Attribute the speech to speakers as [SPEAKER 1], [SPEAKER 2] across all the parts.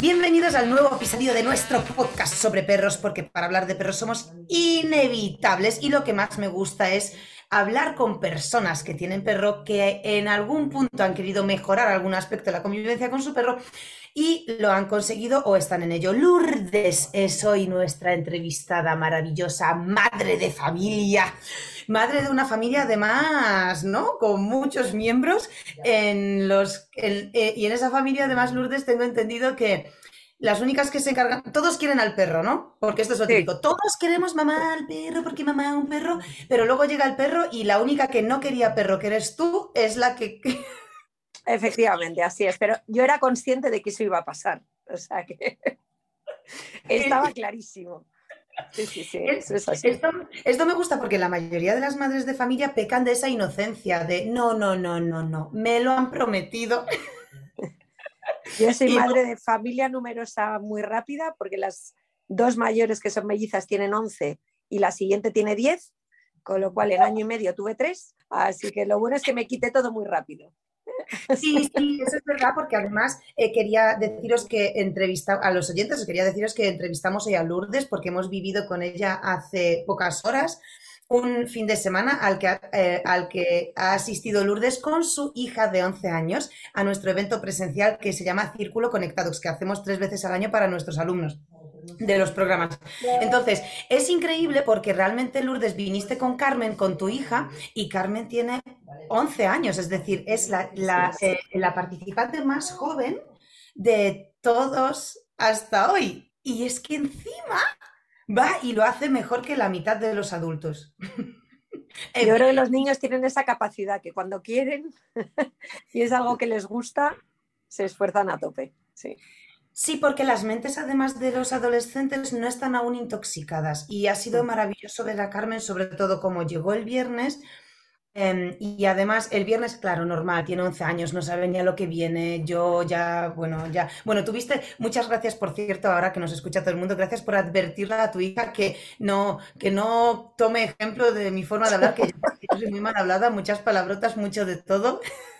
[SPEAKER 1] Bienvenidos al nuevo episodio de nuestro podcast sobre perros, porque para hablar de perros somos inevitables y lo que más me gusta es hablar con personas que tienen perro que en algún punto han querido mejorar algún aspecto de la convivencia con su perro y lo han conseguido o están en ello. Lourdes es hoy nuestra entrevistada maravillosa, madre de familia, madre de una familia además, ¿no? Con muchos miembros en los eh, y en esa familia además Lourdes tengo entendido que las únicas que se encargan, todos quieren al perro, ¿no? Porque esto es lo típico. Todos queremos mamá al perro, porque mamá un perro, pero luego llega el perro y la única que no quería perro, que eres tú, es la que...
[SPEAKER 2] Efectivamente, así es. Pero yo era consciente de que eso iba a pasar. O sea que estaba clarísimo. Sí, sí, sí,
[SPEAKER 1] eso es así. Esto, esto, me gusta porque la mayoría de las madres de familia pecan de esa inocencia, de no, no, no, no, no, me lo han prometido.
[SPEAKER 2] Yo soy madre de familia numerosa muy rápida porque las dos mayores que son mellizas tienen 11 y la siguiente tiene 10, con lo cual en año y medio tuve tres, así que lo bueno es que me quité todo muy rápido.
[SPEAKER 1] Sí, sí, eso es verdad, porque además eh, quería deciros que entrevista a los oyentes, quería deciros que entrevistamos hoy a Lourdes porque hemos vivido con ella hace pocas horas un fin de semana al que, eh, al que ha asistido Lourdes con su hija de 11 años a nuestro evento presencial que se llama Círculo Conectados, que hacemos tres veces al año para nuestros alumnos de los programas. Entonces, es increíble porque realmente Lourdes viniste con Carmen, con tu hija, y Carmen tiene 11 años, es decir, es la, la, eh, la participante más joven de todos hasta hoy. Y es que encima va y lo hace mejor que la mitad de los adultos.
[SPEAKER 2] Yo creo que los niños tienen esa capacidad que cuando quieren y es algo que les gusta, se esfuerzan a tope. Sí.
[SPEAKER 1] Sí, porque las mentes, además de los adolescentes, no están aún intoxicadas. Y ha sido maravilloso ver a Carmen, sobre todo como llegó el viernes, Em, y además, el viernes, claro, normal, tiene 11 años, no sabe ni a lo que viene. Yo ya, bueno, ya. Bueno, tuviste, muchas gracias, por cierto, ahora que nos escucha todo el mundo, gracias por advertirle a tu hija que no, que no tome ejemplo de mi forma de hablar, que yo soy muy mal hablada, muchas palabrotas, mucho de todo.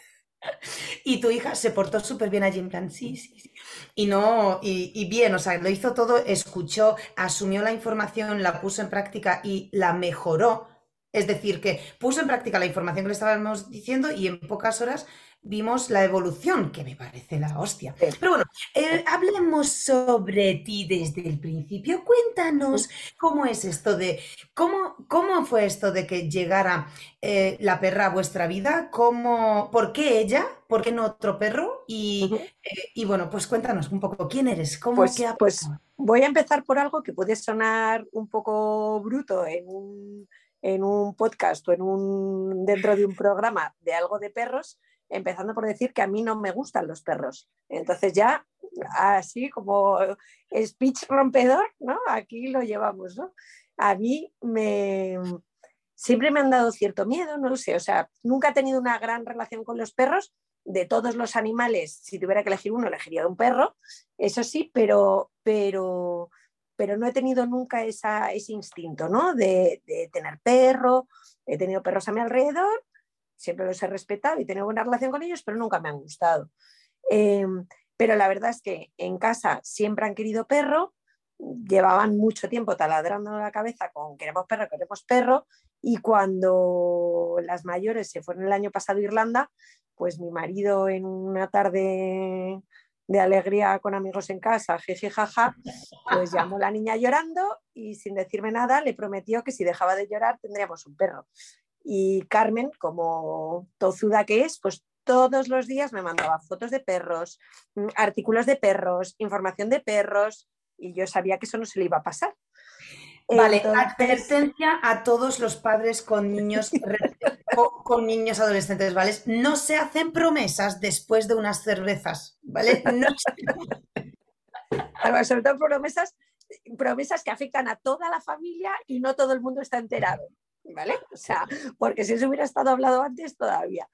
[SPEAKER 1] Y tu hija se portó súper bien allí, en plan, sí, sí, sí. Y no, y, bien, o sea, lo hizo todo, escuchó, asumió la información, la puso en práctica y la mejoró es decir, que puso en práctica la información que le estábamos diciendo y en pocas horas vimos la evolución, que me parece la hostia. Pero bueno, eh, hablemos sobre ti desde el principio. Cuéntanos cómo es esto de, cómo, cómo fue esto de que llegara eh, la perra a vuestra vida, cómo, por qué ella, por qué no otro perro y, eh, bueno, pues cuéntanos un poco quién eres, cómo
[SPEAKER 2] pues, pues voy a empezar por algo que puede sonar un poco bruto en un en un podcast o en un, dentro de un programa de algo de perros, empezando por decir que a mí no me gustan los perros. Entonces ya, así como speech rompedor, ¿no? Aquí lo llevamos, ¿no? A mí me... Siempre me han dado cierto miedo, no lo sé, o sea, nunca he tenido una gran relación con los perros, de todos los animales, si tuviera que elegir uno, elegiría un perro, eso sí, pero, pero pero no he tenido nunca ese instinto, ¿no? De, tener perro, he tenido perros a mi alrededor, siempre los he respetado y tenido buena relación con ellos, pero nunca me han gustado. Em, pero la verdad es que en casa siempre han querido perro, llevaban mucho tiempo taladrando la cabeza con queremos perro, queremos perro, y cuando las mayores se fueron el año pasado a Irlanda, pues mi marido en una tarde de alegría con amigos en casa, jeje, jaja, pues llamó la niña llorando y sin decirme nada le prometió que si dejaba de llorar tendríamos un perro. Y Carmen, como tozuda que es, pues todos los días me mandaba fotos de perros, mm, artículos de perros, información de perros y yo sabía que eso no se le iba a pasar.
[SPEAKER 1] Vale, advertencia a todos los padres con niños, con niños adolescentes, ¿vale? No se hacen promesas después de unas cervezas, ¿vale? No
[SPEAKER 2] sobre todo promesas, promesas que afectan a toda la familia y no todo el mundo está enterado, ¿vale? O sea, porque si eso hubiera estado hablado antes todavía.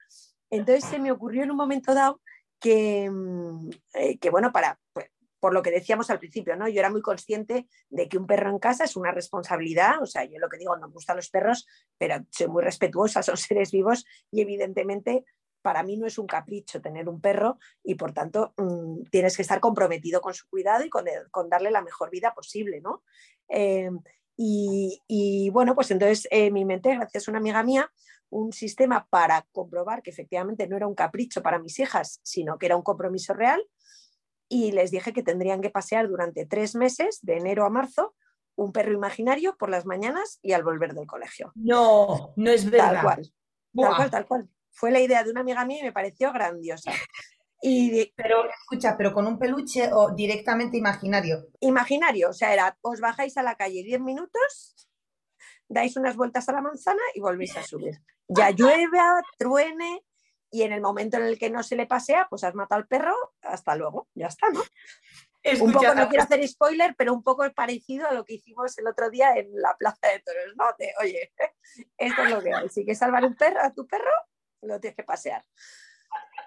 [SPEAKER 2] Entonces se me ocurrió en un momento dado que, mm, eh, que bueno, para, por lo que decíamos al principio, ¿no? Yo era muy consciente de que un perro en casa es una responsabilidad, o sea, yo lo que digo, no me gustan los perros, pero soy muy respetuosa, son seres vivos y evidentemente para mí no es un capricho tener un perro y por tanto mm, tienes que estar comprometido con su cuidado y con, darle la mejor vida posible, ¿no? Eh, y, bueno, pues entonces eh, mi mente, gracias a una amiga mía, un sistema para comprobar que efectivamente no era un capricho para mis hijas, sino que era un compromiso real. Y les dije que tendrían que pasear durante tres meses, de enero a marzo, un perro imaginario por las mañanas y al volver del colegio.
[SPEAKER 1] No, no es verdad.
[SPEAKER 2] Tal cual, tal cual, tal cual. Fue la idea de una amiga mía y me pareció grandiosa.
[SPEAKER 1] Y pero, escucha, pero con un peluche o directamente imaginario.
[SPEAKER 2] Imaginario, o sea, era, os bajáis a la calle 10 minutos, dais unas vueltas a la manzana y volvéis a subir. Ya llueve, truene, y en el momento en el que no se le pasea, pues has matado al perro, hasta luego, ya está, ¿no? un poco, no quiero hacer spoiler, pero un poco parecido a lo que hicimos el otro día en la Plaza de Toros, ¿no? De, oye, esto es lo que hay, si quieres salvar un perro, a tu perro, lo tienes que pasear.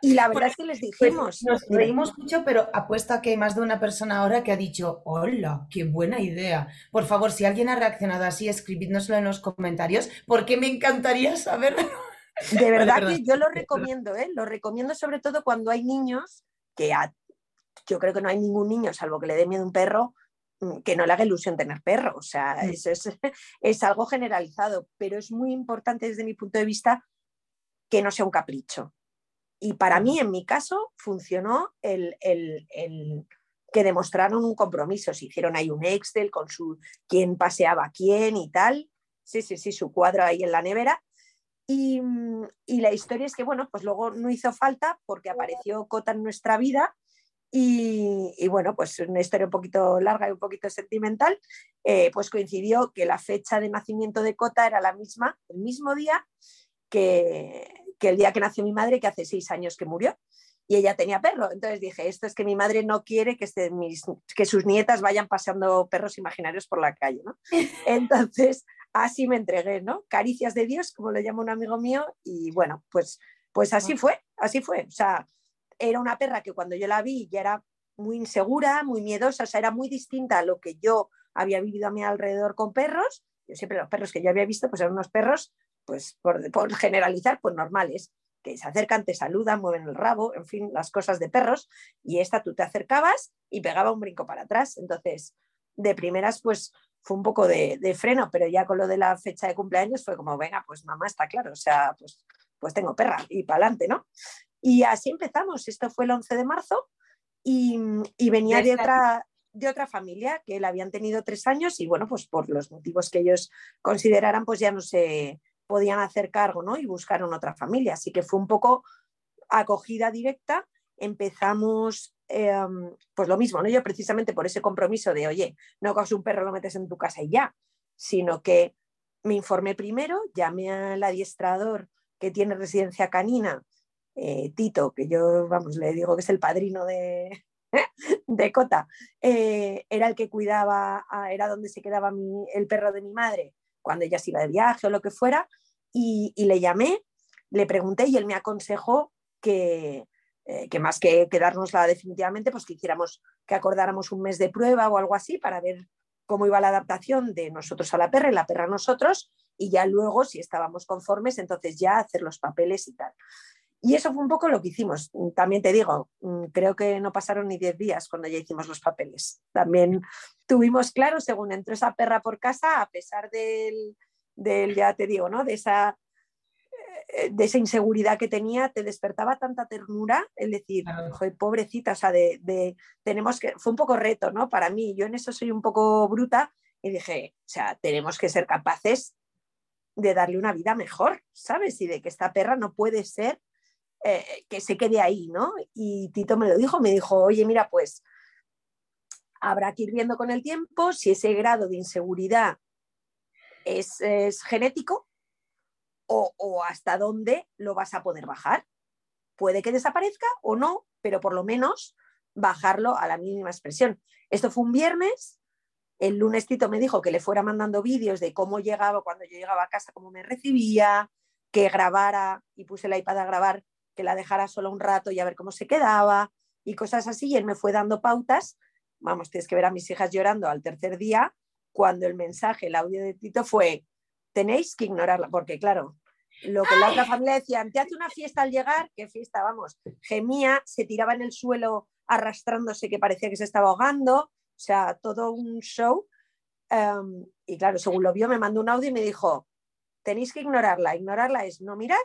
[SPEAKER 2] Y la verdad es que les pues, dijimos.
[SPEAKER 1] nos reímos mucho, pero apuesto a que hay más de una persona ahora que ha dicho, hola, qué buena idea. Por favor, si alguien ha reaccionado así, escribidnoslo en los comentarios, porque me encantaría saberlo.
[SPEAKER 2] De verdad que yo lo recomiendo, ¿eh? lo recomiendo sobre todo cuando hay niños que yo creo que no hay ningún niño, salvo que le dé miedo un perro, mm, que no le haga ilusión tener perro. O sea, mm. eso es, es algo generalizado, pero es muy importante desde mi punto de vista que no sea un capricho. Y para mí, en mi caso, funcionó el, que demostraron un compromiso. Se hicieron ahí un Excel con su quién paseaba quién y tal. Sí, sí, sí, su cuadro ahí en la nevera. Y, la historia es que, bueno, pues luego no hizo falta porque apareció Cota en nuestra vida y, bueno, pues una historia un poquito larga y un poquito sentimental, eh, pues coincidió que la fecha de nacimiento de Cota era la misma, el mismo día que, que el día que nació mi madre, que hace seis años que murió, y ella tenía perro. Entonces dije, esto es que mi madre no quiere que, este, que sus nietas vayan paseando perros imaginarios por la calle, ¿no? Entonces, así me entregué, ¿no? Caricias de Dios, como le llama un amigo mío, y bueno, pues, pues así fue, así fue. O sea, era una perra que cuando yo la vi ya era muy insegura, muy miedosa, o sea, era muy distinta a lo que yo había vivido a mi alrededor con perros. Yo siempre los perros que yo había visto, pues eran unos perros pues por, generalizar, pues normales, que se acercan, te saludan, mueven el rabo, en fin, las cosas de perros, y esta tú te acercabas y pegaba un brinco para atrás. Entonces, de primeras, pues fue un poco de, freno, pero ya con lo de la fecha de cumpleaños fue como, venga, pues mamá está claro, o sea, pues, pues tengo perra y para adelante, ¿no? Y así empezamos, esto fue el 11 de marzo y, y venía de otra, de otra familia que la habían tenido tres años y bueno, pues por los motivos que ellos consideraran, pues ya no se, podían hacer cargo ¿no? y buscaron otra familia. Así que fue un poco acogida directa. Empezamos, em, pues lo mismo, ¿no? Yo precisamente por ese compromiso de, oye, no coges un perro, lo metes en tu casa y ya, sino que me informé primero, llamé al adiestrador que tiene residencia canina, eh, Tito, que yo, vamos, le digo que es el padrino de, de Cota, eh, era el que cuidaba, era donde se quedaba el perro de mi madre cuando ella se iba de viaje o lo que fuera, y, le llamé, le pregunté y él me aconsejó que, eh, que más que quedárnosla definitivamente, pues que hiciéramos, que acordáramos un mes de prueba o algo así para ver cómo iba la adaptación de nosotros a la perra y la perra a nosotros, y ya luego, si estábamos conformes, entonces ya hacer los papeles y tal. Y eso fue un poco lo que hicimos. También te digo, mm, creo que no pasaron ni 10 días cuando ya hicimos los papeles. También tuvimos claro, según entró esa perra por casa, a pesar del, ya te digo, ¿no? De esa, de esa inseguridad que tenía, te despertaba tanta ternura, el decir, pobrecita, o sea, de, tenemos que, fue un poco reto, ¿no? Para mí, yo en eso soy un poco bruta y dije, o sea, tenemos que ser capaces de darle una vida mejor, ¿sabes? Y de que esta perra no puede ser eh, que se quede ahí, ¿no? Y Tito me lo dijo, me dijo, oye, mira, pues habrá que ir viendo con el tiempo si ese grado de inseguridad es, genético o, hasta dónde lo vas a poder bajar. Puede que desaparezca o no, pero por lo menos bajarlo a la mínima expresión. Esto fue un viernes, el lunes Tito me dijo que le fuera mandando vídeos de cómo llegaba, cuando yo llegaba a casa, cómo me recibía, que grabara y puse la iPad a grabar, que la dejara solo un rato y a ver cómo se quedaba y cosas así. Y él me fue dando pautas vamos, tienes que ver a mis hijas llorando al tercer día, cuando el mensaje, el audio de Tito fue, tenéis que ignorarla, porque claro, lo que la otra familia decía, te hace una fiesta al llegar, qué fiesta, vamos, gemía, se tiraba en el suelo arrastrándose que parecía que se estaba ahogando, o sea, todo un show. Em, y claro, según lo vio, me mandó un audio y me dijo, tenéis que ignorarla. Ignorarla es no mirar,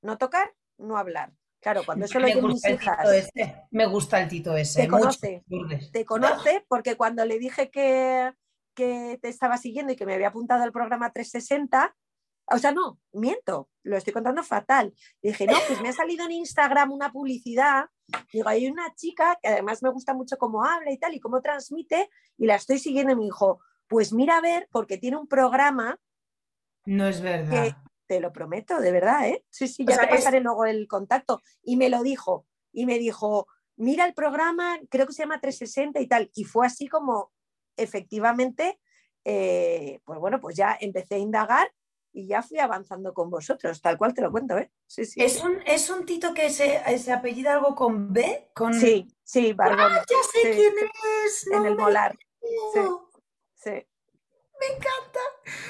[SPEAKER 2] no tocar, no hablar. Claro, cuando eso lo mis hijas.
[SPEAKER 1] Me gusta el Tito ese.
[SPEAKER 2] Te conoce. Te conoce porque cuando le dije que, que te estaba siguiendo y que me había apuntado al programa 360, o sea, no, miento, lo estoy contando fatal. dije, no, pues me ha salido en Instagram una publicidad. Digo, hay una chica que además me gusta mucho cómo habla y tal y cómo transmite, y la estoy siguiendo y me dijo, pues mira a ver, porque tiene un programa.
[SPEAKER 1] No es verdad.
[SPEAKER 2] te lo prometo, de verdad, ¿eh? Sí, sí, ya te pasaré luego el contacto. Y me lo dijo, y me dijo, mira el programa, creo que se llama 360 y tal. Y fue así como, efectivamente, eh, pues bueno, pues ya empecé a indagar y ya fui avanzando con vosotros, tal cual te lo cuento, ¿eh?
[SPEAKER 1] Sí, sí. ¿Es un, es un tito que se, se apellida algo con B? Con...
[SPEAKER 2] Sí, sí,
[SPEAKER 1] Barbón. ¡Ah, ya sé quién es!
[SPEAKER 2] en el molar. Sí, sí.
[SPEAKER 1] Me encanta.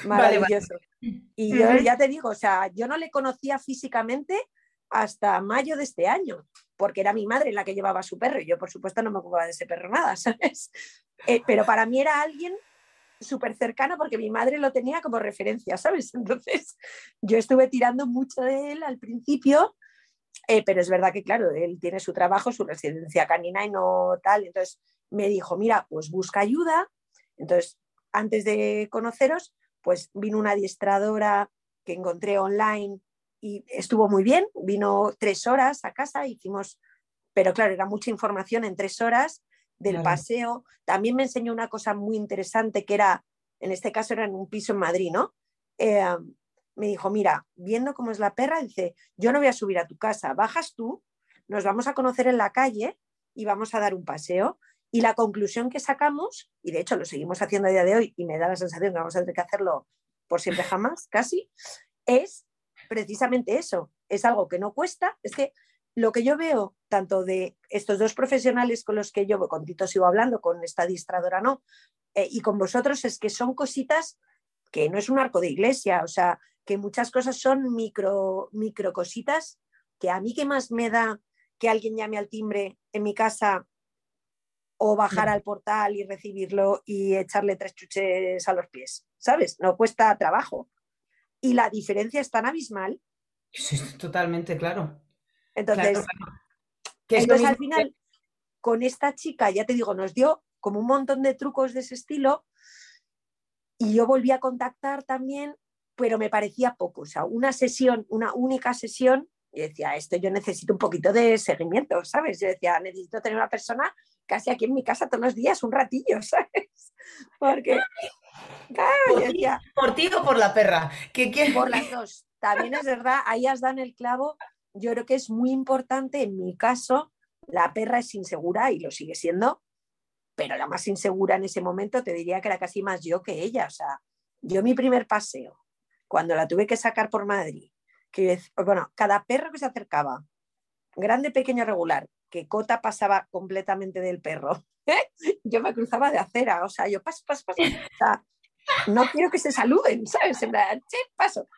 [SPEAKER 2] Maravilloso. Y yo ya te digo, o sea, yo no le conocía físicamente hasta mayo de este año, porque era mi madre la que llevaba su perro y yo, por supuesto, no me ocupaba de ese perro nada, ¿sabes? Eh, pero para mí era alguien súper cercana porque mi madre lo tenía como referencia, ¿sabes? Entonces yo estuve tirando mucho de él al principio, eh, pero es verdad que, claro, él tiene su trabajo, su residencia canina y no tal. Entonces me dijo, mira, pues busca ayuda. Entonces, antes de conoceros, pues vino una adiestradora que encontré online y estuvo muy bien. Vino tres horas a casa, hicimos, pero claro, era mucha información en tres horas del paseo. También me enseñó una cosa muy interesante que era, en este caso era en un piso en Madrid, ¿no? Eh, me dijo, mira, viendo cómo es la perra, dice, yo no voy a subir a tu casa, bajas tú, nos vamos a conocer en la calle y vamos a dar un paseo. Y la conclusión que sacamos, y de hecho lo seguimos haciendo a día de hoy y me da la sensación que vamos a tener que hacerlo por siempre jamás, casi, es precisamente eso. Es algo que no cuesta, es que lo que yo veo, tanto de estos dos profesionales con los que yo, con Tito sigo hablando, con esta distradora no, eh, y con vosotros, es que son cositas que no es un arco de iglesia, o sea, que muchas cosas son micro, micro cositas que a mí que más me da que alguien llame al timbre en mi casa o bajar al portal y recibirlo y echarle tres chuches a los pies, ¿sabes? No cuesta trabajo. Y la diferencia es tan abismal.
[SPEAKER 1] Sí, totalmente, claro.
[SPEAKER 2] Entonces, entonces al final, con esta chica, ya te digo, nos dio como un montón de trucos de ese estilo y yo volví a contactar también, pero me parecía poco. O sea, una sesión, una única sesión, y decía, esto yo necesito un poquito de seguimiento, ¿sabes? Yo decía, necesito tener una persona casi aquí en mi casa todos los días, un ratillo, ¿sabes? Porque...
[SPEAKER 1] por, ti, o por la perra? ¿Qué,
[SPEAKER 2] Por las dos. También es verdad, ahí has dado el clavo yo creo que es muy importante, en mi caso, la perra es insegura y lo sigue siendo, pero la más insegura en ese momento te diría que era casi más yo que ella. O sea, yo mi primer paseo, cuando la tuve que sacar por Madrid, que bueno, cada perro que se acercaba, grande, pequeño, regular, que Cota pasaba completamente del perro, yo me cruzaba de acera, o sea, yo paso, paso, paso, o sea, no quiero que se saluden, ¿sabes? En paso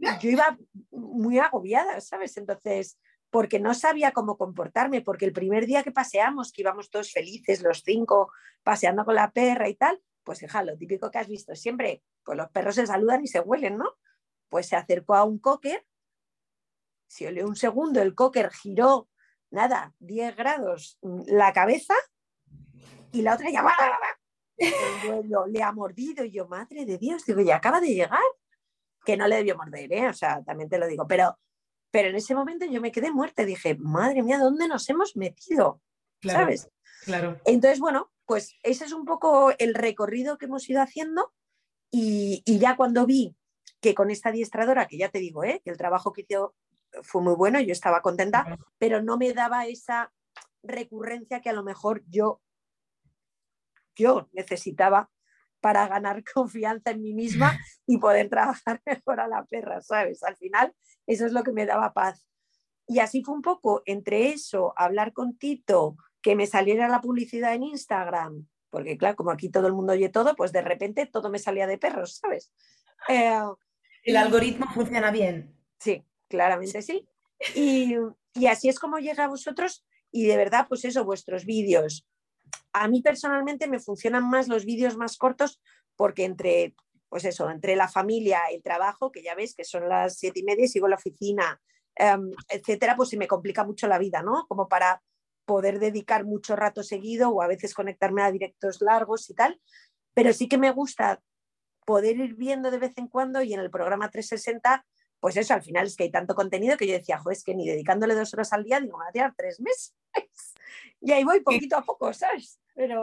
[SPEAKER 2] yo iba muy agobiada, ¿sabes? Entonces, porque no sabía cómo comportarme, porque el primer día que paseamos, que íbamos todos felices, los cinco, paseando con la perra y tal, pues hija, lo típico que has visto siempre, pues los perros se saludan y se huelen, ¿no? Pues se acercó a un cocker, si olió un segundo, el cocker giró, nada, 10 grados la cabeza y la otra ya le ha mordido y yo, madre de Dios, digo, ya acaba de llegar que no le debió morder, ¿eh? o sea, también te lo digo, pero, pero en ese momento yo me quedé muerta, dije, madre mía, ¿dónde nos hemos metido? ¿Sabes?
[SPEAKER 1] Claro.
[SPEAKER 2] Entonces, bueno, pues ese es un poco el recorrido que hemos ido haciendo y, ya cuando vi que con esta adiestradora, que ya te digo, ¿eh? que el trabajo que hizo fue muy bueno, yo estaba contenta, pero no me daba esa recurrencia que a lo mejor yo, yo necesitaba para ganar confianza en mí misma y poder trabajar mejor a la perra, ¿sabes? Al final, eso es lo que me daba paz. Y así fue un poco entre eso, hablar con Tito, que me saliera la publicidad en Instagram, porque claro, como aquí todo el mundo oye todo, pues de repente todo me salía de perros, ¿sabes?
[SPEAKER 1] Eh, el algoritmo funciona bien.
[SPEAKER 2] Sí, claramente sí. Y, y así es como llega a vosotros y de verdad, pues eso, vuestros vídeos. A mí personalmente me funcionan más los vídeos más cortos porque entre, pues eso, entre la familia, el trabajo, que ya ves que son las siete y media y sigo en la oficina, em, etcétera, pues se me complica mucho la vida, ¿no? Como para poder dedicar mucho rato seguido o a veces conectarme a directos largos y tal. Pero sí que me gusta poder ir viendo de vez en cuando y en el programa 360 pues eso, al final es que hay tanto contenido que yo decía, jo, es que ni dedicándole dos horas al día, digo, me voy a tirar tres meses. Y ahí voy poquito a poco, ¿sabes? Pero...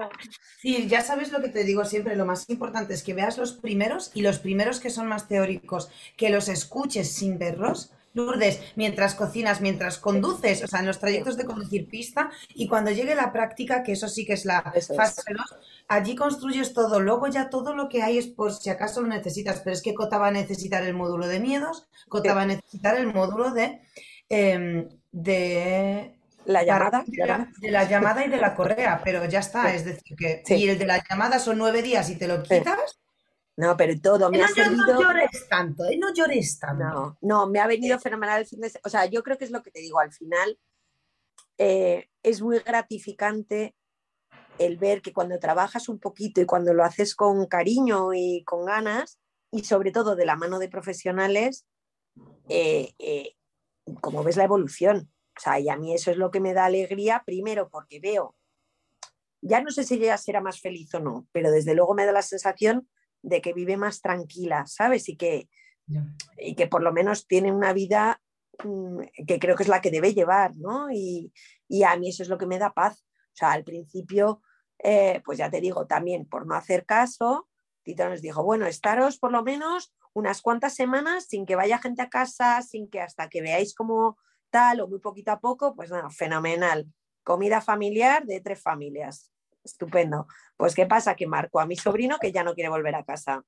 [SPEAKER 1] Sí, ya sabes lo que te digo siempre, lo más importante es que veas los primeros y los primeros que son más teóricos, que los escuches sin verlos. Lourdes, mientras cocinas, mientras conduces, o sea, en los trayectos de conducir pista, y cuando llegue la práctica, que eso sí que es la fase 2, allí construyes todo. Luego ya todo lo que hay es por si acaso lo necesitas, pero es que Cota va a necesitar el módulo de miedos, Cota va a necesitar el módulo de, em, de
[SPEAKER 2] la llamada,
[SPEAKER 1] de la, llamada y de la correa, pero ya está, es decir, que y el de la llamada son nueve días y te lo quitas.
[SPEAKER 2] No, pero todo me
[SPEAKER 1] no,
[SPEAKER 2] ha servido.
[SPEAKER 1] No llores tanto, ¿eh? no llores tanto.
[SPEAKER 2] No, no, me ha venido fenomenal el fin de O sea, yo creo que es lo que te digo, al final eh, es muy gratificante el ver que cuando trabajas un poquito y cuando lo haces con cariño y con ganas, y sobre todo de la mano de profesionales, eh, eh, como ves la evolución. O sea, y a mí eso es lo que me da alegría, primero porque veo, ya no sé si ella será más feliz o no, pero desde luego me da la sensación de que vive más tranquila, ¿sabes? Y que, y que por lo menos tiene una vida mm, que creo que es la que debe llevar, ¿no? Y, y, a mí eso es lo que me da paz. O sea, al principio eh, pues ya te digo, también por no hacer caso, Tito nos dijo, bueno, estaros por lo menos unas cuantas semanas sin que vaya gente a casa, sin que hasta que veáis como tal o muy poquito a poco, pues nada, fenomenal. Comida familiar de tres familias. Estupendo. Pues ¿qué pasa? Que marco a mi sobrino que ya no quiere volver a casa.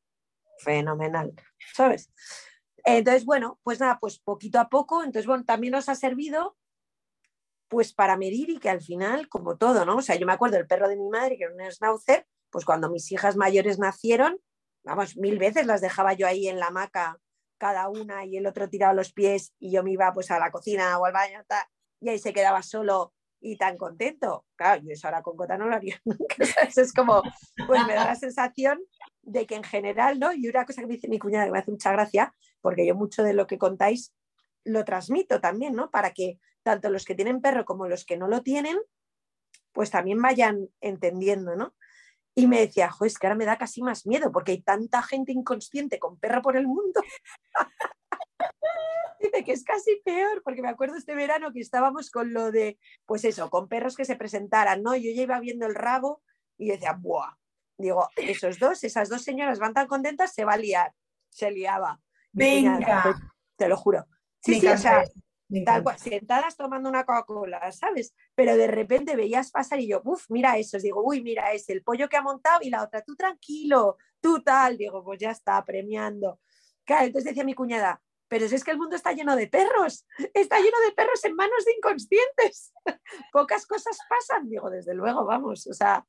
[SPEAKER 2] Fenomenal. ¿Sabes? Entonces, bueno, pues nada, pues poquito a poco. Entonces, bueno, también nos ha servido pues para medir y que al final, como todo, ¿no? O sea, yo me acuerdo del perro de mi madre, que era un schnauzer, pues cuando mis hijas mayores nacieron, vamos, mil veces las dejaba yo ahí en la hamaca, cada una, y el otro tiraba los pies, y yo me iba pues a la cocina o al baño, y ahí se quedaba solo y tan contento. Claro, yo eso ahora con Cota no lo haría nunca. Es como, pues me da la sensación de que en general, ¿no? Y una cosa que me dice mi cuñada que me hace mucha gracia, porque yo mucho de lo que contáis lo transmito también, ¿no? Para que tanto los que tienen perro como los que no lo tienen, pues también vayan entendiendo, ¿no? Y me decía, jo, es que ahora me da casi más miedo porque hay tanta gente inconsciente con perro por el mundo. Dice que es casi peor, porque me acuerdo este verano que estábamos con lo de, pues eso, con perros que se presentaran, ¿no? Yo ya iba viendo el rabo y decía, ¡buah! Digo, esos dos, esas dos señoras van tan contentas, se va a liar. Se liaba.
[SPEAKER 1] Venga.
[SPEAKER 2] te lo juro. Sí, sí, o sea, sentadas tomando una Coca-Cola, ¿sabes? Pero de repente veías pasar y yo, uff, mira eso, digo, uy, mira ese, el pollo que ha montado y la otra, tú tranquilo, tú tal, digo, pues ya está, premiando. Claro, entonces decía mi cuñada, pero es que el mundo está lleno de perros, está lleno de perros en manos de inconscientes. Pocas cosas pasan, digo, desde luego, vamos, o sea,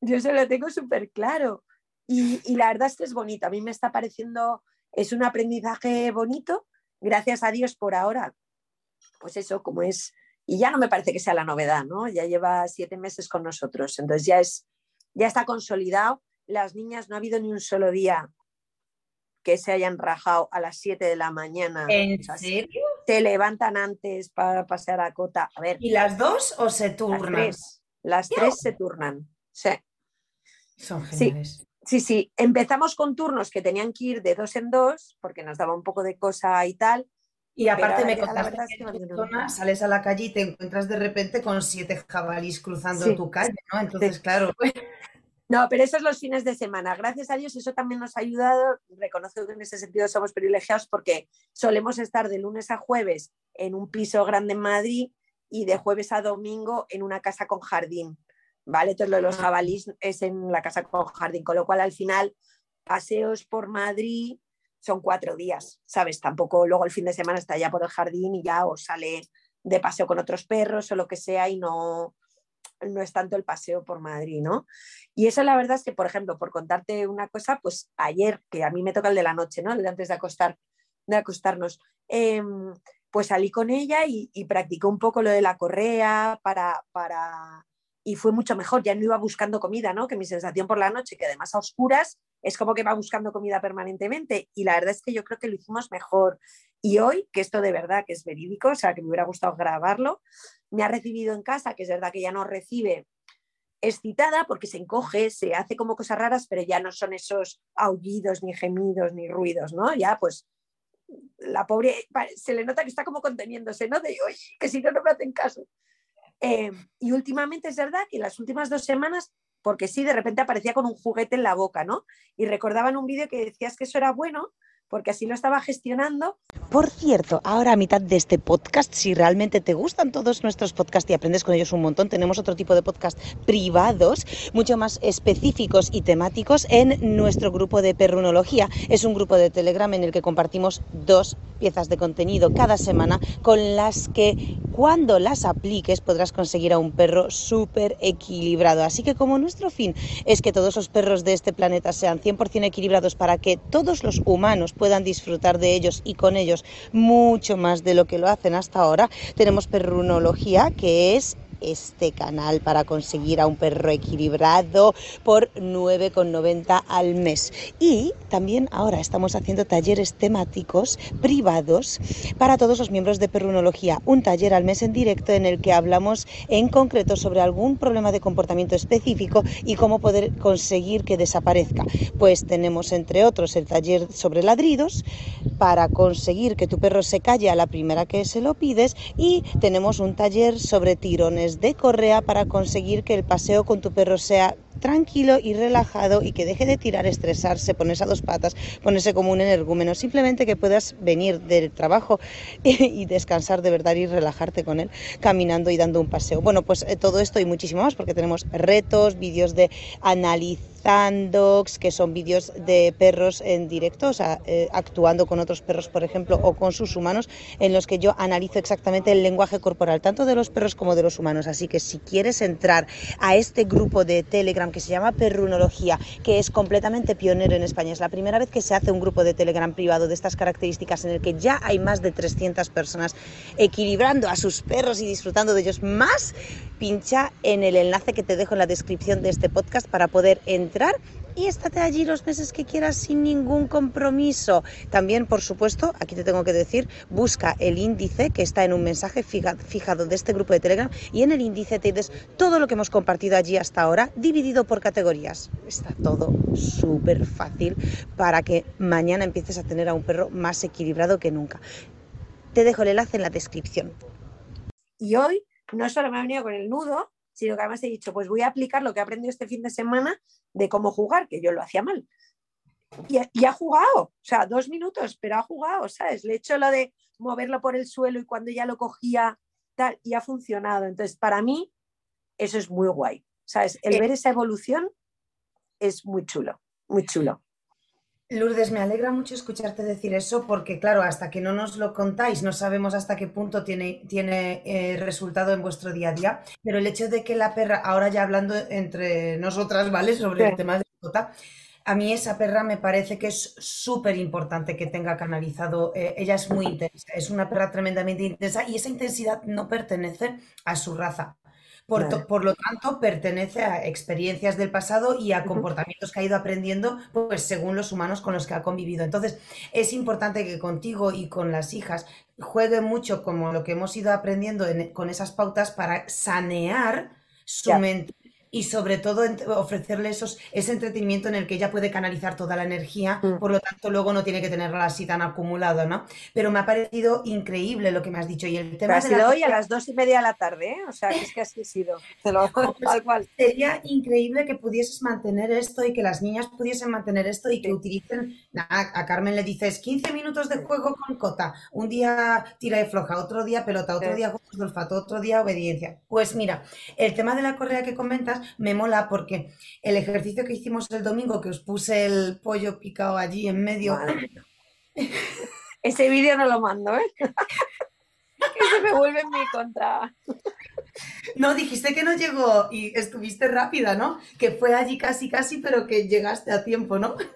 [SPEAKER 2] yo se lo tengo súper claro. Y, y la verdad es que es bonito, a mí me está pareciendo, es un aprendizaje bonito, gracias a Dios por ahora, pues eso, como es, y ya no me parece que sea la novedad, ¿no? Ya lleva siete meses con nosotros, entonces ya es, ya está consolidado. Las niñas no ha habido ni un solo día que se hayan rajado a las 7 de la mañana.
[SPEAKER 1] ¿En serio?
[SPEAKER 2] Se levantan antes para pasear a cota. A ver.
[SPEAKER 1] ¿Y las dos o se turnan?
[SPEAKER 2] Las tres, las tres se turnan. Sí.
[SPEAKER 1] Son geniales.
[SPEAKER 2] Sí, sí, empezamos con turnos que tenían que ir de dos en dos, porque nos daba un poco de cosa y tal.
[SPEAKER 1] Y aparte me contaste que, en tu zona sales a la calle y te encuentras de repente con siete jabalís cruzando tu calle, ¿no? Entonces, claro.
[SPEAKER 2] No, pero esos los fines de semana. Gracias a Dios eso también nos ha ayudado. Reconozco que en ese sentido somos privilegiados porque solemos estar de lunes a jueves en un piso grande en Madrid y de jueves a domingo en una casa con jardín. ¿vale? Entonces los jabalís es en la casa con jardín, con lo cual al final paseos por Madrid son cuatro días, ¿sabes? Tampoco luego el fin de semana está ya por el jardín y ya os sale de paseo con otros perros o lo que sea y no, no es tanto el paseo por Madrid, ¿no? Y eso la verdad es que, por ejemplo, por contarte una cosa, pues ayer, que a mí me toca el de la noche, ¿no? El de antes de acostar, de acostarnos. Em, pues salí con ella y, y practicé un poco lo de la correa para, para, y fue mucho mejor, ya no iba buscando comida, ¿no? Que mi sensación por la noche, que además a oscuras, es como que va buscando comida permanentemente y la verdad es que yo creo que lo hicimos mejor. Y hoy, que esto de verdad que es verídico, o sea, que me hubiera gustado grabarlo, me ha recibido en casa, que es verdad que ya no recibe excitada porque se encoge, se hace como cosas raras, pero ya no son esos aullidos, ni gemidos, ni ruidos, ¿no? Ya pues la pobre, se le nota que está como conteniéndose, ¿no? De, que si no, no me hacen caso. Eh, y últimamente es verdad que las últimas dos semanas, porque sí, de repente aparecía con un juguete en la boca, ¿no? Y recordaba en un vídeo que decías que eso era bueno porque así lo estaba gestionando.
[SPEAKER 1] Por cierto, ahora a mitad de este podcast, si realmente te gustan todos nuestros podcasts y aprendes con ellos un montón, tenemos otro tipo de podcast privados, mucho más específicos y temáticos en nuestro grupo de perrunología. Es un grupo de Telegram en el que compartimos dos piezas de contenido cada semana con las que cuando las apliques podrás conseguir a un perro súper equilibrado. Así que como nuestro fin es que todos los perros de este planeta sean 100% equilibrados para que todos los humanos puedan disfrutar de ellos y con ellos mucho más de lo que lo hacen hasta ahora, tenemos perrunología que es este canal para conseguir a un perro equilibrado por 9,90 al mes. Y también ahora estamos haciendo talleres temáticos privados para todos los miembros de Perrunología. Un taller al mes en directo en el que hablamos en concreto sobre algún problema de comportamiento específico y cómo poder conseguir que desaparezca. Pues tenemos entre otros el taller sobre ladridos para conseguir que tu perro se calle a la primera que se lo pides y tenemos un taller sobre tirones de correa para conseguir que el paseo con tu perro sea tranquilo y relajado y que deje de tirar, estresarse, ponerse a dos patas, ponerse como un energúmeno, simplemente que puedas venir del trabajo y, descansar de verdad y relajarte con él caminando y dando un paseo. Bueno, pues eh, todo esto y muchísimo más porque tenemos retos, vídeos de análisis Dogs, que son vídeos de perros en directo, o sea, eh, actuando con otros perros, por ejemplo, o con sus humanos, en los que yo analizo exactamente el lenguaje corporal, tanto de los perros como de los humanos. Así que si quieres entrar a este grupo de Telegram que se llama Perrunología, que es completamente pionero en España, es la primera vez que se hace un grupo de Telegram privado de estas características en el que ya hay más de 300 personas equilibrando a sus perros y disfrutando de ellos más, pincha en el enlace que te dejo en la descripción de este podcast para poder entrar y estate allí los meses que quieras sin ningún compromiso. También, por supuesto, aquí te tengo que decir, busca el índice que está en un mensaje fijado de este grupo de Telegram y en el índice te des todo lo que hemos compartido allí hasta ahora, dividido por categorías. Está todo súper fácil para que mañana empieces a tener a un perro más equilibrado que nunca. Te dejo el enlace en la descripción.
[SPEAKER 2] Y hoy no solo me ha venido con el nudo, sino que además he dicho, pues voy a aplicar lo que he aprendido este fin de semana de cómo jugar, que yo lo hacía mal. Y, ha jugado, o sea, dos minutos, pero ha jugado, ¿sabes? Le he hecho lo de moverlo por el suelo y cuando ya lo cogía, tal, y ha funcionado. Entonces, para mí, eso es muy guay, ¿sabes? El eh. ver esa evolución es muy chulo, muy chulo.
[SPEAKER 3] Lourdes, me alegra mucho escucharte decir eso porque, claro, hasta que no nos lo contáis, no sabemos hasta qué punto tiene, tiene eh, resultado en vuestro día a día. Pero el hecho de que la perra, ahora ya hablando entre nosotras, ¿vale? Sobre el tema de la a mí esa perra me parece que es súper importante que tenga canalizado. Eh, ella es muy intensa, es una perra tremendamente intensa y esa intensidad no pertenece a su raza. Por, lo tanto, pertenece a experiencias del pasado y a comportamientos que ha ido aprendiendo, pues según los humanos con los que ha convivido. Entonces, es importante que contigo y con las hijas juegue mucho como lo que hemos ido aprendiendo con esas pautas para sanear su mente y sobre todo ofrecerle esos, ese entretenimiento en el que ella puede canalizar toda la energía, mm. por lo tanto luego no tiene que tenerla así tan acumulado, ¿no? Pero me ha parecido increíble lo que me has dicho y el tema
[SPEAKER 2] de la hoy a las dos y media de la tarde, ¿eh? o sea, es que así ha sido, tal cual.
[SPEAKER 3] Sería increíble que pudieses mantener esto y que las niñas pudiesen mantener esto y que utilicen, a Carmen le dices 15 minutos de juego con cota, un día tira y floja, otro día pelota, otro día juegos de olfato, otro día obediencia. Pues mira, el tema de la correa que comentas, me mola porque el ejercicio que hicimos el domingo, que os puse el pollo picado allí en medio.
[SPEAKER 2] Ese vídeo no lo mando, ¿eh? que se me vuelve en mi contra.
[SPEAKER 3] No, dijiste que no llegó y estuviste rápida, ¿no? Que fue allí casi, casi, pero que llegaste a tiempo, ¿no?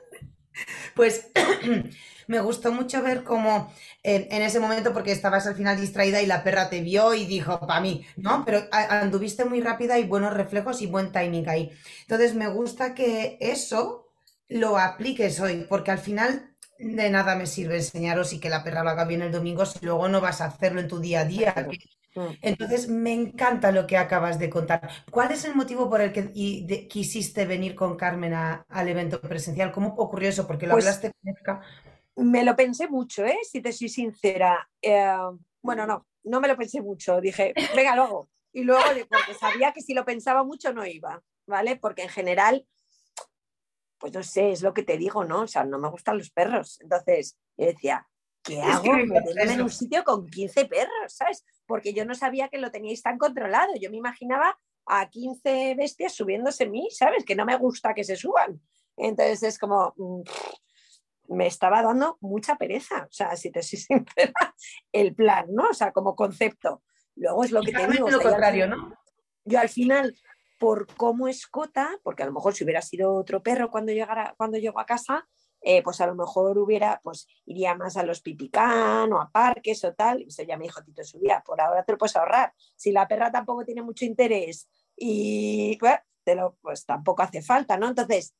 [SPEAKER 3] Pues
[SPEAKER 1] me gustó mucho ver cómo eh, en ese momento, porque estabas al final distraída y la perra te vio y dijo, para mí, ¿no? Pero anduviste muy rápida y buenos reflejos y buen timing ahí. Entonces, me gusta que eso lo apliques hoy, porque al final de nada me sirve enseñaros y que la perra lo haga bien el domingo si luego no vas a hacerlo en tu día a día. Mm. Entonces, me encanta lo que acabas de contar. ¿Cuál es el motivo por el que quisiste venir con Carmen al evento presencial? ¿Cómo ocurrió eso? Porque lo pues hablaste
[SPEAKER 2] Me lo pensé mucho, ¿eh? si te soy sincera. Eh, bueno, no, no me lo pensé mucho. Dije, venga, luego. Y luego, porque sabía que si lo pensaba mucho no iba, ¿vale? Porque en general, pues no sé, es lo que te digo, ¿no? O sea, no me gustan los perros. Entonces, yo decía, ¿qué hago? Meterme en un sitio con 15 perros, ¿sabes? Porque yo no sabía que lo teníais tan controlado. Yo me imaginaba a 15 bestias subiéndose en mí, ¿sabes? Que no me gusta que se suban. Entonces es como, mm, me estaba dando mucha pereza, o sea, si te soy sincera, el plan, ¿no? O sea, como concepto. Luego es lo que te digo.
[SPEAKER 1] Lo contrario, ¿no?
[SPEAKER 2] Yo al final, por cómo es Cota, porque a lo mejor si hubiera sido otro perro cuando llegara, cuando llego a casa, eh, pues a lo mejor hubiera, pues iría más a los pipicán o a parques o tal, y eso ya me dijo Tito subía, por ahora te lo puedes ahorrar. Si la perra tampoco tiene mucho interés y pues, te lo, pues tampoco hace falta, ¿no? Entonces,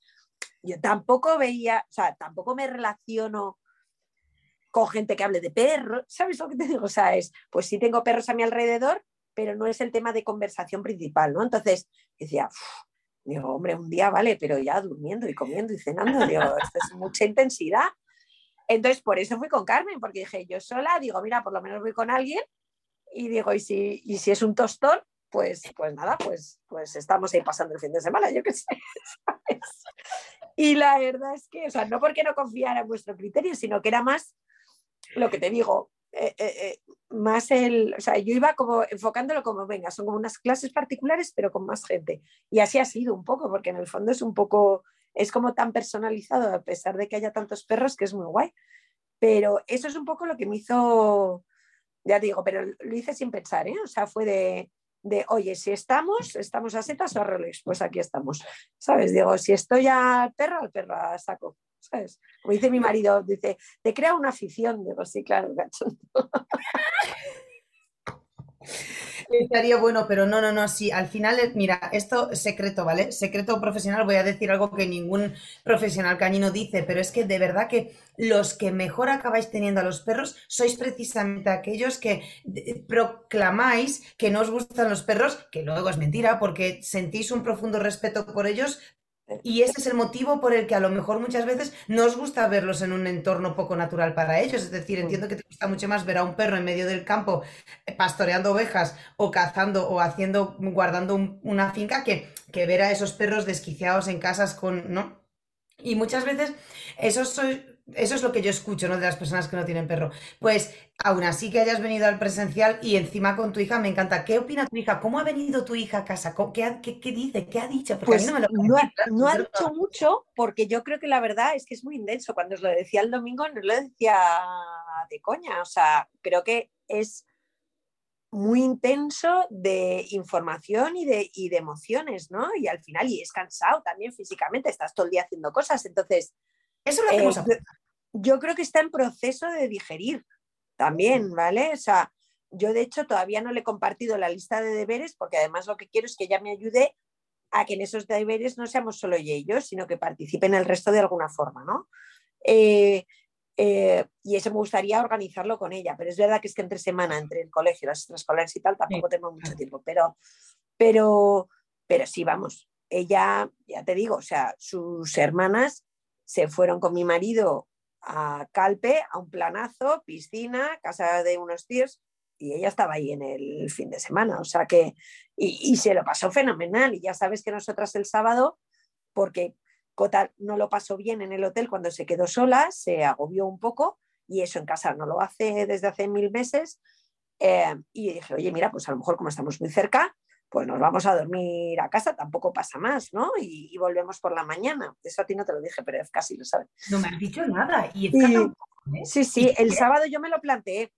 [SPEAKER 2] yo tampoco veía, o sea, tampoco me relaciono con gente que hable de perros, ¿sabes lo que te digo? O sea, es, pues sí tengo perros a mi alrededor, pero no es el tema de conversación principal, ¿no? Entonces, decía, Digo, hombre, un día vale, pero ya durmiendo y comiendo y cenando, digo, esto es mucha intensidad. Entonces, por eso fui con Carmen, porque dije, yo sola, digo, mira, por lo menos voy con alguien y digo, y si, y si es un tostón, pues, pues nada, pues, pues estamos ahí pasando el fin de semana, yo qué sé, ¿sabes? Y la verdad es que, o sea, no porque no confiara en vuestro criterio, sino que era más lo que te digo, eh, eh, eh, más el, o sea, yo iba como enfocándolo como, venga, son como unas clases particulares, pero con más gente. Y así ha sido un poco, porque en el fondo es un poco, es como tan personalizado, a pesar de que haya tantos perros, que es muy guay. Pero eso es un poco lo que me hizo, ya digo, pero lo hice sin pensar, ¿eh? O sea, fue de, de oye, si estamos, estamos a setas o a reloj, pues aquí estamos. ¿Sabes? Digo, si estoy al perro, al perro saco. ¿sabes? Como dice mi marido, dice, te crea una afición. Digo, sí, claro, cachondo.
[SPEAKER 1] Estaría bueno, pero no, no, no, sí, al final, mira, esto es secreto, ¿vale? Secreto profesional, voy a decir algo que ningún profesional cañino dice, pero es que de verdad que los que mejor acabáis teniendo a los perros sois precisamente aquellos que proclamáis que no os gustan los perros, que luego es mentira, porque sentís un profundo respeto por ellos, y ese es el motivo por el que a lo mejor muchas veces no os gusta verlos en un entorno poco natural para ellos. Es decir, entiendo que te gusta mucho más ver a un perro en medio del campo eh, pastoreando ovejas o cazando o haciendo, guardando una finca que, que ver a esos perros desquiciados en casas con, ¿no? Y muchas veces eso soy, eso es lo que yo escucho, ¿no? De las personas que no tienen perro. Pues aún así que hayas venido al presencial y encima con tu hija, me encanta. ¿Qué opina tu hija? ¿Cómo ha venido tu hija a casa? ¿Qué, qué, dice? ¿Qué ha dicho?
[SPEAKER 2] pues no, ha, dicho mucho porque yo creo que la verdad es que es muy intenso. Cuando os lo decía el domingo no lo decía de coña. O sea, creo que es muy intenso de información y de, y de emociones, ¿no? Y al final, y es cansado también físicamente, estás todo el día haciendo cosas. Entonces,
[SPEAKER 1] eso lo hacemos
[SPEAKER 2] eh, Yo creo que está en proceso de digerir también, ¿vale? O sea, yo de hecho todavía no le he compartido la lista de deberes porque además lo que quiero es que ella me ayude a que en esos deberes no seamos solo ella y yo, sino que participen el resto de alguna forma, ¿no? Eh, eh, y eso me gustaría organizarlo con ella, pero es verdad que es que entre semana, entre el colegio, las extraescolares y tal, tampoco tengo mucho tiempo, pero, pero, pero sí, vamos, ella, ya te digo, o sea, sus hermanas se fueron con mi marido a Calpe, a un planazo, piscina, casa de unos tíos, y ella estaba ahí en el fin de semana, o sea que, y, se lo pasó fenomenal, y ya sabes que nosotras el sábado, porque Cota no lo pasó bien en el hotel cuando se quedó sola, se agobió un poco, y eso en casa no lo hace desde hace mil meses, eh, y dije, oye, mira, pues a lo mejor como estamos muy cerca, pues nos vamos a dormir a casa, tampoco pasa más, ¿no? Y, volvemos por la mañana. Eso a ti no te lo dije, pero casi lo sabes.
[SPEAKER 1] No me has dicho nada. Y,
[SPEAKER 2] ¿eh? Sí, sí, el sábado yo me lo planteé.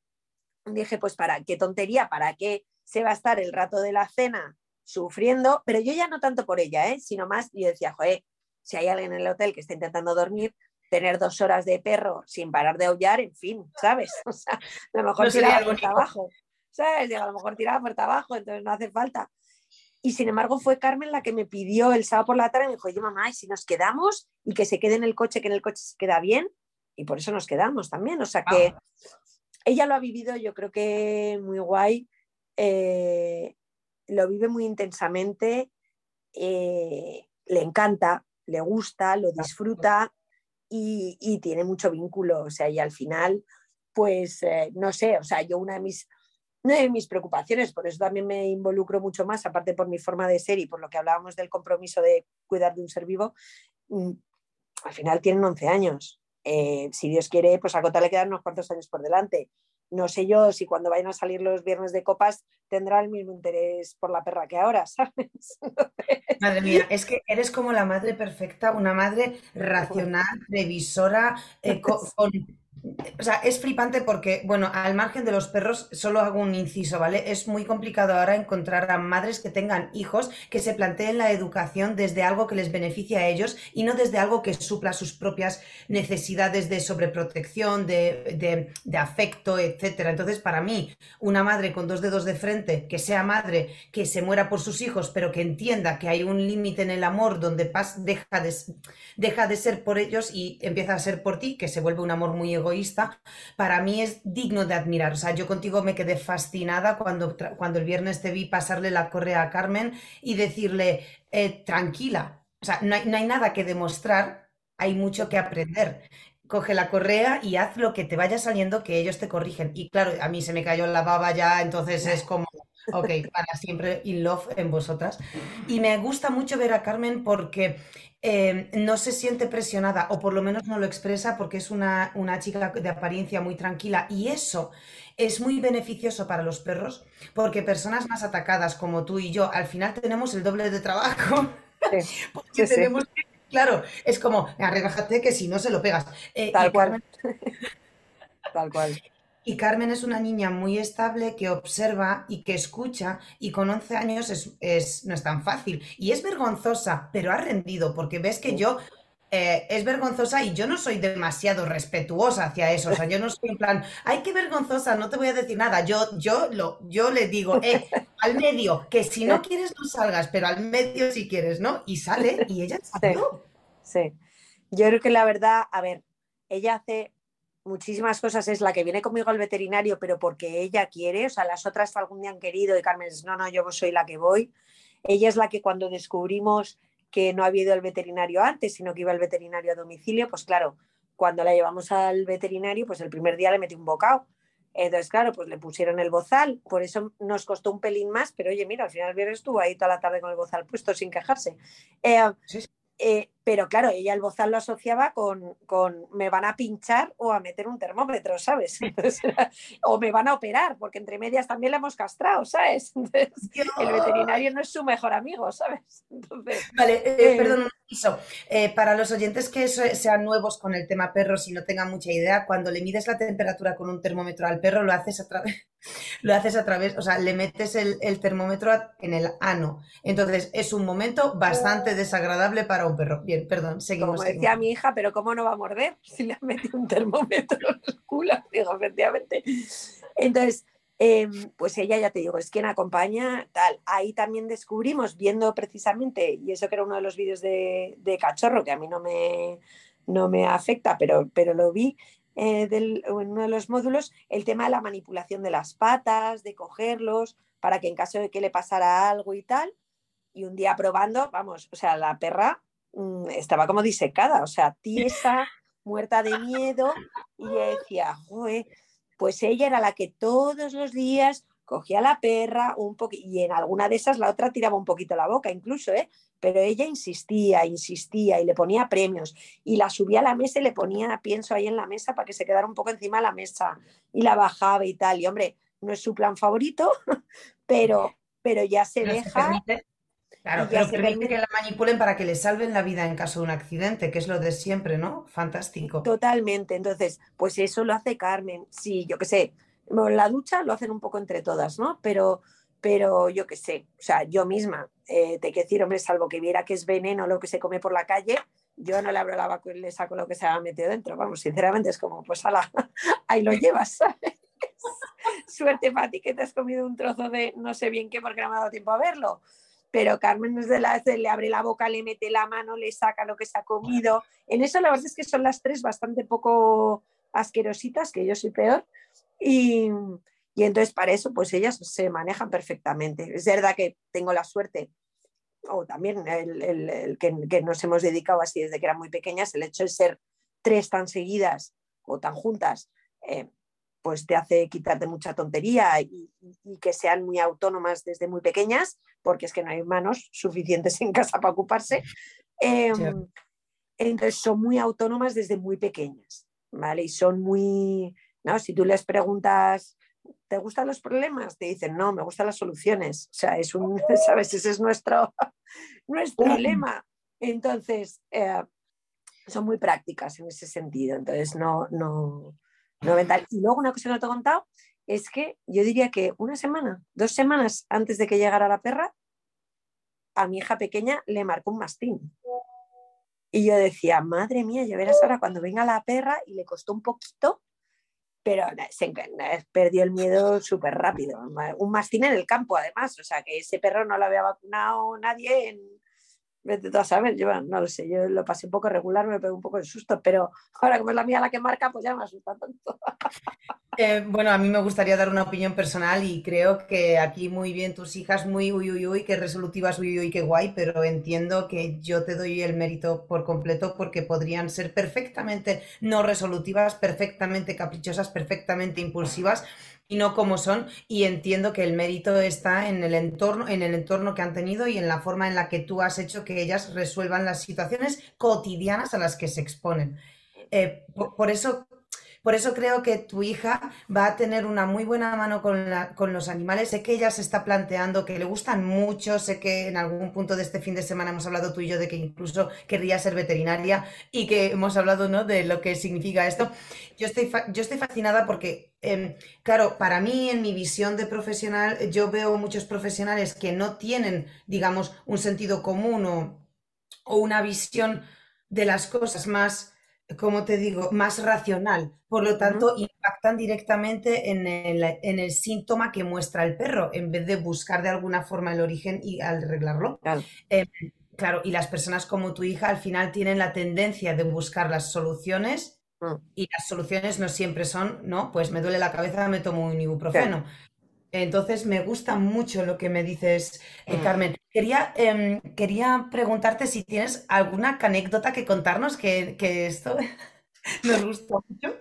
[SPEAKER 2] Dije, pues para qué tontería, para qué se va a estar el rato de la cena sufriendo, pero yo ya no tanto por ella, ¿eh? sino más, yo decía, joder, si hay alguien en el hotel que está intentando dormir, tener dos horas de perro sin parar de aullar, en fin, ¿sabes? O sea, a lo mejor tiraba puerta abajo, ¿sabes? a lo mejor tiraba puerta abajo, entonces no hace falta. Y sin embargo fue Carmen la que me pidió el sábado por la tarde, me dijo, oye mamá, ¿y si nos quedamos y que se quede en el coche, que en el coche se queda bien? Y por eso nos quedamos también. O sea que ella lo ha vivido, yo creo que muy guay, eh, lo vive muy intensamente, eh, le encanta, le gusta, lo disfruta y, tiene mucho vínculo. O sea, y al final, pues, eh, no sé, o sea, yo una de mis mis preocupaciones, por eso también me involucro mucho más, aparte por mi forma de ser y por lo que hablábamos del compromiso de cuidar de un ser vivo, mm, al final tienen 11 años. Eh, si Dios quiere, pues a Cota le quedan unos cuantos años por delante. No sé yo si cuando vayan a salir los viernes de copas tendrá el mismo interés por la perra que ahora, ¿sabes?
[SPEAKER 1] Madre mía, es que eres como la madre perfecta, una madre racional, previsora, eh, con, o sea, es flipante porque, bueno, al margen de los perros, solo hago un inciso, ¿vale? Es muy complicado ahora encontrar a madres que tengan hijos que se planteen la educación desde algo que les beneficie a ellos y no desde algo que supla sus propias necesidades de sobreprotección, de, de, afecto, etcétera. Entonces, para mí, una madre con dos dedos de frente, que sea madre, que se muera por sus hijos, pero que entienda que hay un límite en el amor donde deja, de, deja de ser por ellos y empieza a ser por ti, que se vuelve un amor muy egoísta para mí es digno de admirar. O sea, yo contigo me quedé fascinada cuando, cuando el viernes te vi pasarle la correa a Carmen y decirle, eh, tranquila, o sea, no hay, nada que demostrar, hay mucho que aprender coge la correa y haz lo que te vaya saliendo que ellos te corrigen. Y claro, a mí se me cayó la baba ya, entonces es como, ok, para siempre in love en vosotras. Y me gusta mucho ver a Carmen porque Em, no se siente presionada o por lo menos no lo expresa porque es una, chica de apariencia muy tranquila y eso es muy beneficioso para los perros porque personas más atacadas como tú y yo al final tenemos el doble de trabajo. porque tenemos claro, es como, relájate que si no se lo pegas.
[SPEAKER 2] Eh, Tal cual. Tal cual.
[SPEAKER 1] Y Carmen es una niña muy estable que observa y que escucha y con 11 años es, no es tan fácil. Y es vergonzosa, pero ha rendido porque ves que yo eh, es vergonzosa y yo no soy demasiado respetuosa hacia eso. O sea, yo no soy en plan, ay, qué vergonzosa, no te voy a decir nada. Yo, yo, lo, yo le digo, eh, al medio, que si no quieres no salgas, pero al medio si quieres, ¿no? Y sale y ella salió.
[SPEAKER 2] sí. Yo creo que la verdad, a ver, ella hace muchísimas cosas es la que viene conmigo al veterinario, pero porque ella quiere, o sea, las otras algún día han querido y Carmen es, no, no, yo soy la que voy. Ella es la que cuando descubrimos que no había ido al veterinario antes, sino que iba al veterinario a domicilio, pues claro, cuando la llevamos al veterinario, pues el primer día le metí un bocado. Entonces, claro, pues le pusieron el bozal, por eso nos costó un pelín más, pero oye, mira, al final viernes estuvo ahí toda la tarde con el bozal puesto sin quejarse. Eh, eh, pero claro, ella el bozal lo asociaba con, me van a pinchar o a meter un termómetro, ¿sabes? o me van a operar, porque entre medias también la hemos castrado, ¿sabes? el veterinario no es su mejor amigo, ¿sabes?
[SPEAKER 1] vale, eh, eh, perdón, para los oyentes que sean nuevos con el tema perros y no tengan mucha idea, cuando le mides la temperatura con un termómetro al perro, lo haces a través, lo haces a través, o sea, le metes el, el termómetro en el ano. Entonces, es un momento bastante desagradable para un perro. Bien, perdón, seguimos.
[SPEAKER 2] Como decía mi hija, pero ¿cómo no va a morder si le has metido un termómetro en el culo? Digo, efectivamente. Entonces, em, pues ella, ya te digo, es quien acompaña, tal. Ahí también descubrimos, viendo precisamente, y eso que era uno de los vídeos de, cachorro, que a mí no me, no me afecta, pero, pero lo vi, eh, en uno de los módulos el tema de la manipulación de las patas, de cogerlos, para que en caso de que le pasara algo y tal, y un día probando, vamos, o sea, la perra Mm, estaba como disecada, o sea, tiesa, muerta de miedo, y decía, pues ella era la que todos los días cogía a la perra un poquito, y en alguna de esas la otra tiraba un poquito la boca incluso, ¿eh? pero ella insistía, insistía y le ponía premios y la subía a la mesa y le ponía pienso ahí en la mesa para que se quedara un poco encima de la mesa y la bajaba y tal. Y hombre, no es su plan favorito, pero, pero ya se deja.
[SPEAKER 1] Claro, pero permite que la manipulen para que le salven la vida en caso de un accidente, que es lo de siempre, ¿no? Fantástico.
[SPEAKER 2] Totalmente. Entonces, pues eso lo hace Carmen. Sí, yo qué sé. la ducha lo hacen un poco entre todas, ¿no? Pero, pero yo qué sé. O sea, yo misma, eh, te quiero decir, hombre, salvo que viera que es veneno lo que se come por la calle, yo no le abro la vaca y le saco lo que se ha metido dentro. Vamos, sinceramente es como, pues ala, ahí lo llevas, ¿sabes? Suerte para ti que te has comido un trozo de no sé bien qué porque no me ha dado tiempo a verlo. Pero Carmen es de las le abre la boca, le mete la mano, le saca lo que se ha comido. En eso la verdad es que son las tres bastante poco asquerositas, que yo soy peor. Y, y entonces para eso pues ellas se manejan perfectamente. Es verdad que tengo la suerte o también el, que, nos hemos dedicado así desde que eran muy pequeñas, el hecho de ser tres tan seguidas o tan juntas, eh, pues te hace quitarte mucha tontería y, que sean muy autónomas desde muy pequeñas, porque es que no hay manos suficientes en casa para ocuparse. Em, entonces son muy autónomas desde muy pequeñas, ¿vale? Y son muy, ¿no? Si tú les preguntas, ¿te gustan los problemas? Te dicen, no, me gustan las soluciones. O sea, es un, ¿sabes? Ese es nuestro, nuestro lema. Entonces, eh, son muy prácticas en ese sentido. Entonces, no, no, Y luego una cosa que no te he contado es que yo diría que una semana, dos semanas antes de que llegara la perra, a mi hija pequeña le marcó un mastín. Y yo decía, madre mía, ya verás ahora cuando venga la perra y le costó un poquito, pero se perdió el miedo súper rápido. Un mastín en el campo, además, o sea que ese perro no lo había vacunado nadie en, vete tú a saber, yo no lo sé, yo lo pasé un poco regular, me pegó un poco de susto, pero ahora como es la mía la que marca, pues ya me asusta tanto.
[SPEAKER 1] Eh, bueno, a mí me gustaría dar una opinión personal y creo que aquí muy bien tus hijas, muy uy, uy, uy, qué resolutivas, uy, uy, qué guay, pero entiendo que yo te doy el mérito por completo porque podrían ser perfectamente no resolutivas, perfectamente caprichosas, perfectamente impulsivas no como son. Y entiendo que el mérito está en el entorno, en el entorno que han tenido y en la forma en la que tú has hecho que ellas resuelvan las situaciones cotidianas a las que se exponen. Eh, por, eso por eso creo que tu hija va a tener una muy buena mano con, los animales. Sé que ella se está planteando que le gustan mucho. Sé que en algún punto de este fin de semana hemos hablado tú y yo de que incluso querría ser veterinaria y que hemos hablado ¿no? de lo que significa esto. Yo estoy, yo estoy fascinada porque, em, claro, para mí, en mi visión de profesional, yo veo muchos profesionales que no tienen, digamos, un sentido común o una visión de las cosas más como te digo, más racional. Por lo tanto, impactan directamente en el, síntoma que muestra el perro, en vez de buscar de alguna forma el origen y arreglarlo. Claro. Eh, claro, y las personas como tu hija al final tienen la tendencia de buscar las soluciones mm. y las soluciones no siempre son, ¿no? Pues me duele la cabeza, me tomo un ibuprofeno. Entonces, me gusta mucho lo que me dices, eh, mm. Carmen. Quería, em, quería preguntarte si tienes alguna anécdota que contarnos que, esto nos gusta mucho.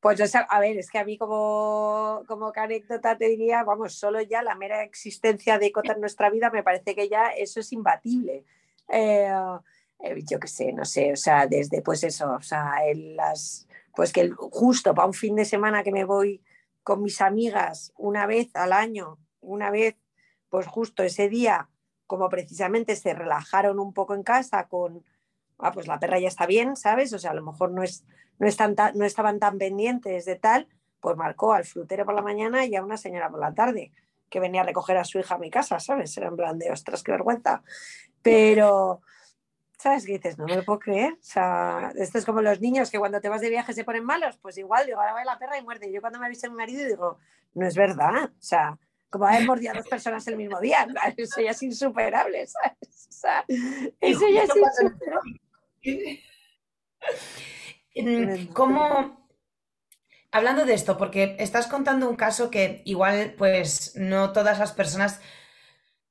[SPEAKER 2] Pues a ver, es que a mí como, como anécdota te diría, vamos, solo ya la mera existencia de Cota en nuestra vida me parece que ya eso es imbatible. Eh, eh, yo qué sé, no sé, o sea, desde pues eso, o sea, las, pues que justo para un fin de semana que me voy con mis amigas una vez al año, una vez, pues justo ese día, como precisamente se relajaron un poco en casa con, ah, pues la perra ya está bien, ¿sabes? O sea, a lo mejor no, es, no, están no estaban tan pendientes de tal, pues marcó al frutero por la mañana y a una señora por la tarde que venía a recoger a su hija a mi casa, ¿sabes? Era en plan de, ostras, qué vergüenza. Pero, ¿sabes qué dices? No me lo puedo creer. O sea, esto es como los niños que cuando te vas de viaje se ponen malos. Pues igual, digo, ahora va la perra y muerde. Yo cuando me avisa mi marido digo, no es verdad. O sea, como haber mordido a dos personas el mismo día. Eso ya es insuperable, ¿sabes? O sea, eso ya es insuperable.
[SPEAKER 1] ¿Cómo, hablando de esto, porque estás contando un caso que igual, pues, no todas las personas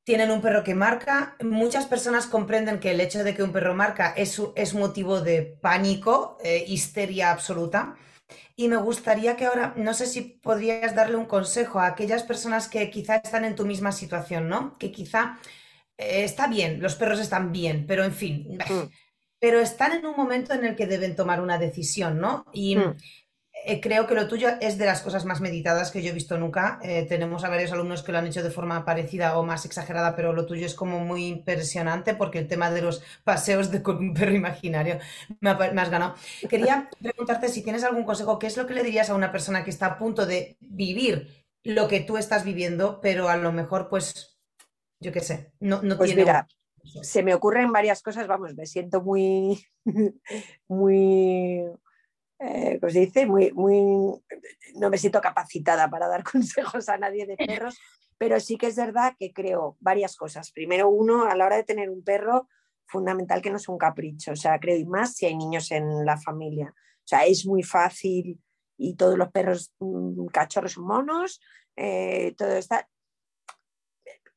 [SPEAKER 1] tienen un perro que marca. Muchas personas comprenden que el hecho de que un perro marca es, es motivo de pánico, eh, histeria absoluta. Y me gustaría que ahora, no sé si podrías darle un consejo a aquellas personas que quizá están en tu misma situación, ¿no? Que quizá eh, está bien, los perros están bien, pero en fin, mm. pero están en un momento en el que deben tomar una decisión, ¿no? Y mm. Eh, creo que lo tuyo es de las cosas más meditadas que yo he visto nunca. Eh, tenemos a varios alumnos que lo han hecho de forma parecida o más exagerada, pero lo tuyo es como muy impresionante porque el tema de los paseos de, con un perro imaginario me, has ganado. Quería preguntarte si tienes algún consejo, ¿qué es lo que le dirías a una persona que está a punto de vivir lo que tú estás viviendo, pero a lo mejor, pues, yo qué sé, no, no
[SPEAKER 2] pues Mira, se me ocurren varias cosas, vamos, me siento muy, muy, eh, ¿cómo se dice? Muy, muy, no me siento capacitada para dar consejos a nadie de perros, pero sí que es verdad que creo varias cosas. Primero, uno, a la hora de tener un perro, fundamental que no es un capricho, o sea, creo y más si hay niños en la familia. O sea, es muy fácil y todos los perros mm, cachorros son monos, eh, todo está...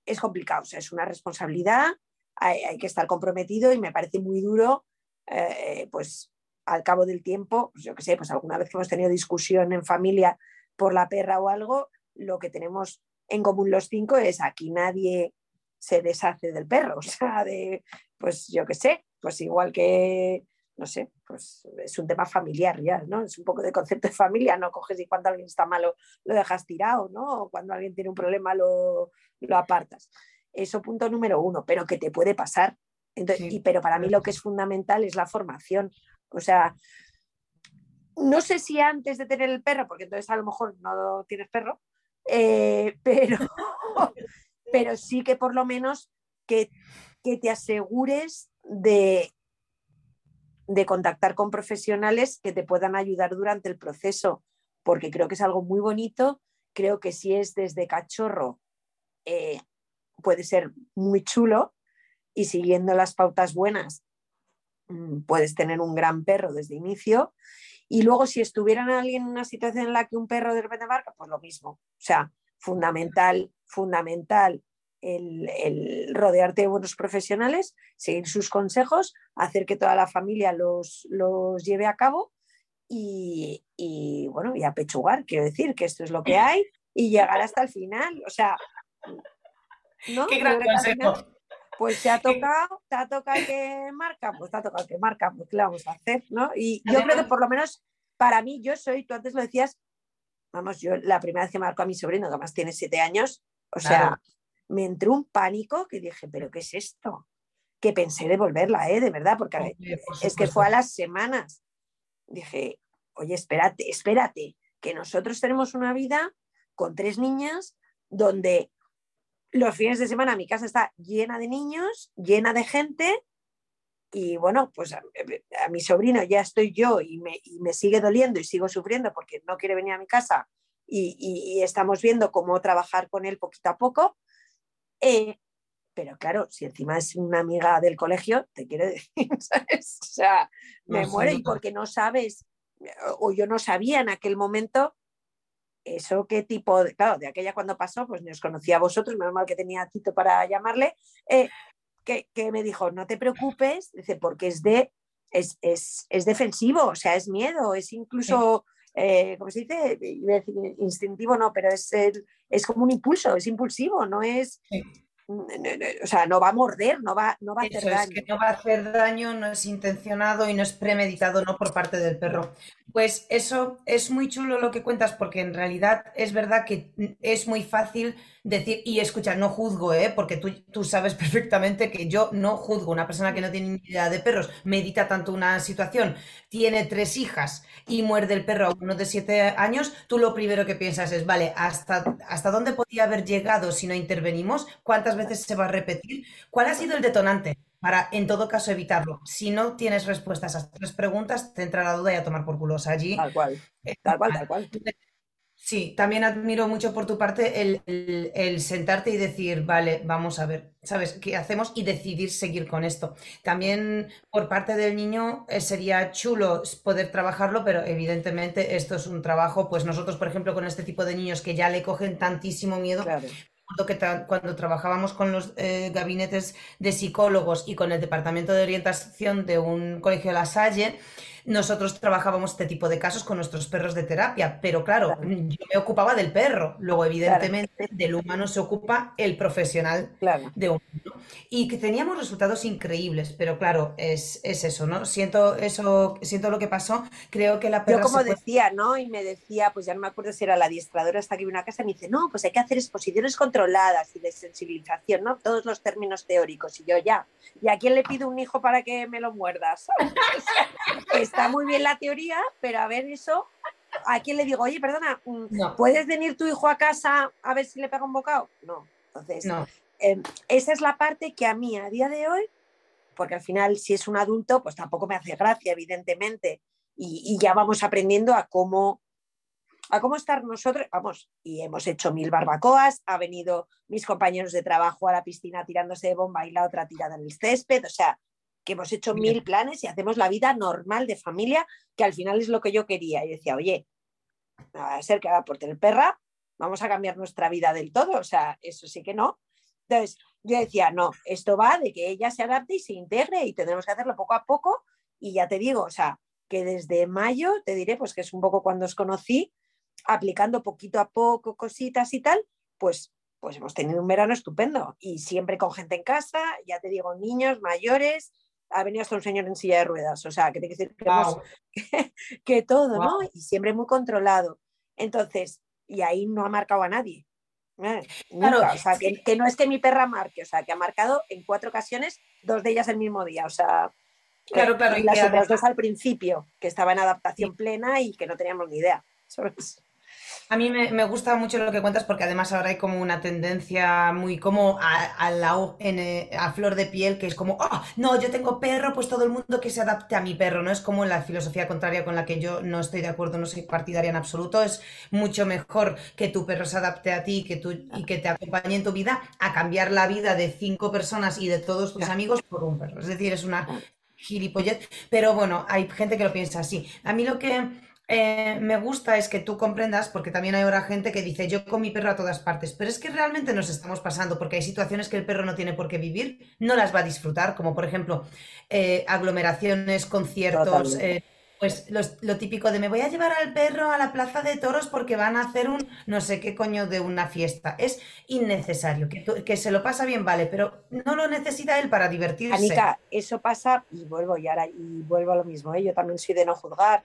[SPEAKER 2] Es complicado, o sea, es una responsabilidad, hay, que estar comprometido y me parece muy duro, eh, pues al cabo del tiempo, pues yo qué sé, pues alguna vez que hemos tenido discusión en familia por la perra o algo, lo que tenemos en común los cinco es aquí nadie se deshace del perro, o sea, de, pues yo qué sé, pues igual que no sé, pues es un tema familiar ya, ¿no? Es un poco de concepto de familia, no coges y cuando alguien está malo lo dejas tirado, ¿no? O cuando alguien tiene un problema lo, apartas. Eso punto número uno, pero que te puede pasar. y, pero para mí lo que es fundamental es la formación. O sea, no sé si antes de tener el perro, porque entonces a lo mejor no tienes perro, eh, pero, pero sí que por lo menos que, que te asegures de, de contactar con profesionales que te puedan ayudar durante el proceso, porque creo que es algo muy bonito. Creo que si es desde cachorro, eh, puede ser muy chulo y siguiendo las pautas buenas, puedes tener un gran perro desde inicio. Y luego, si estuvieran alguien en una situación en la que un perro de repente marca, pues lo mismo. O sea, fundamental, fundamental el, rodearte de buenos profesionales, seguir sus consejos, hacer que toda la familia los, lleve a cabo y, bueno, y apechugar, quiero decir que esto es lo que hay y llegar hasta el final. O sea,
[SPEAKER 1] ¿no? Qué gran consejo.
[SPEAKER 2] Pues se ha tocado, te ha tocado que marca, pues te ha tocado que marca, pues ¿qué le vamos a hacer? ¿no? Y yo creo que por lo menos para mí, yo soy, tú antes lo decías, vamos, yo la primera vez que marco a mi sobrino, que además tiene siete años, o sea, me entró un pánico que dije, ¿pero qué es esto? Que pensé devolverla, ¿eh? De verdad, porque es que fue a las semanas. Dije, oye, espérate, espérate, que nosotros tenemos una vida con tres niñas donde los fines de semana mi casa está llena de niños, llena de gente y bueno, pues a, mi sobrino ya estoy yo y me, y me, sigue doliendo y sigo sufriendo porque no quiere venir a mi casa y, y, estamos viendo cómo trabajar con él poquito a poco, eh, pero claro, si encima es una amiga del colegio, te quiere decir, ¿sabes? O sea, me muero y porque no sabes, o yo no sabía en aquel momento eso qué tipo de, claro, de aquella cuando pasó, pues ni os conocía a vosotros, menos mal que tenía a Tito para llamarle, eh, que, me dijo, no te preocupes, dice, porque es de, es, es, defensivo, o sea, es miedo, es incluso eh, ¿cómo se dice? Instintivo no, pero es, es como un impulso, es impulsivo, no es... O sea, no va a morder, no va, no va a hacer daño.
[SPEAKER 1] que no va a hacer daño, no es intencionado y no es premeditado, no por parte del perro. Pues eso es muy chulo lo que cuentas, porque en realidad es verdad que es muy fácil decir, y escucha, no juzgo, ¿eh? porque tú, tú sabes perfectamente que yo no juzgo. Una persona que no tiene ni idea de perros medita tanto una situación, tiene tres hijas y muerde el perro a uno de siete años, tú lo primero que piensas es, vale, ¿hasta, ¿hasta dónde podía haber llegado si no intervenimos? ¿Cuántas veces se va a repetir? ¿Cuál ha sido el detonante? para, en todo caso, evitarlo. Si no tienes respuestas a estas tres preguntas, te entra la duda y a tomar por culos allí.
[SPEAKER 2] Tal cual, tal cual, tal cual.
[SPEAKER 1] Sí, también admiro mucho por tu parte el, sentarte y decir, vale, vamos a ver, ¿sabes? ¿Qué hacemos? Y decidir seguir con esto. También por parte del niño eh, sería chulo poder trabajarlo, pero evidentemente esto es un trabajo, pues nosotros, por ejemplo, con este tipo de niños que ya le cogen tantísimo miedo, que cuando trabajábamos con los eh, gabinetes de psicólogos y con el departamento de orientación de un colegio de La Salle, nosotros trabajábamos este tipo de casos con nuestros perros de terapia, pero claro, yo me ocupaba del perro, luego evidentemente del humano se ocupa el profesional de humano. Y que teníamos resultados increíbles, pero claro, es, eso, ¿no? Siento eso, siento lo que pasó, creo que la
[SPEAKER 2] perra... Yo como decía, ¿no? Y me decía, pues ya no me acuerdo si era la adiestradora hasta que vino a casa, me dice, no, pues hay que hacer exposiciones controladas y de sensibilización, ¿no? Todos los términos teóricos. Y yo ya, ¿y a quién le pido un hijo para que me lo muerdas? está muy bien la teoría, pero a ver eso, ¿a quién le digo, oye, perdona, mm, ¿puedes venir tu hijo a casa a ver si le pega un bocado? No. Entonces, em, esa es la parte que a mí a día de hoy, porque al final si es un adulto, pues tampoco me hace gracia, evidentemente, y, ya vamos aprendiendo a cómo, a cómo estar nosotros, vamos, y hemos hecho mil barbacoas, ha venido mis compañeros de trabajo a la piscina tirándose de bomba y la otra tirada en el césped, o sea, que hemos hecho mil planes y hacemos la vida normal de familia, que al final es lo que yo quería. Y decía, oye, va a ser que por tener perra vamos a cambiar nuestra vida del todo, o sea, eso sí que no. Entonces, yo decía, no, esto va de que ella se adapte y se integre y tendremos que hacerlo poco a poco. Y ya te digo, o sea, que desde mayo, te diré, pues que es un poco cuando os conocí, aplicando poquito a poco cositas y tal, pues, pues hemos tenido un verano estupendo y siempre con gente en casa, ya te digo, niños, mayores, ha venido hasta un señor en silla de ruedas, o sea, que tiene que decir que, todo, ¿no? Y siempre muy controlado. Entonces, y ahí no ha marcado a nadie. ¿Eh? o sea, que, no es que mi perra marque, o sea, que ha marcado en cuatro ocasiones, dos de ellas el mismo día, o sea,
[SPEAKER 1] claro, claro,
[SPEAKER 2] y las otras dos al principio, que estaba en adaptación plena y que no teníamos ni idea.
[SPEAKER 1] A mí me, gusta mucho lo que cuentas porque además ahora hay como una tendencia muy como a, a, eh, a flor de piel que es como, oh, no, yo tengo perro, pues todo el mundo que se adapte a mi perro, ¿no? Es como la filosofía contraria con la que yo no estoy de acuerdo, no soy partidaria en absoluto. Es mucho mejor que tu perro se adapte a ti que tú, y que te acompañe en tu vida a cambiar la vida de cinco personas y de todos tus amigos por un perro. Es decir, es una gilipollez, pero bueno, hay gente que lo piensa así. A mí lo que eh, me gusta es que tú comprendas, porque también hay ahora gente que dice, yo con mi perro a todas partes, pero es que realmente nos estamos pasando, porque hay situaciones que el perro no tiene por qué vivir, no las va a disfrutar, como por ejemplo eh, aglomeraciones, conciertos, eh, pues lo típico de me voy a llevar al perro a la plaza de toros porque van a hacer un no sé qué coño de una fiesta. Es innecesario, que, que se lo pasa bien, vale, pero no lo necesita él para divertirse.
[SPEAKER 2] Anica, eso pasa, y vuelvo y ahora, y vuelvo a lo mismo, yo también soy de no juzgar eh,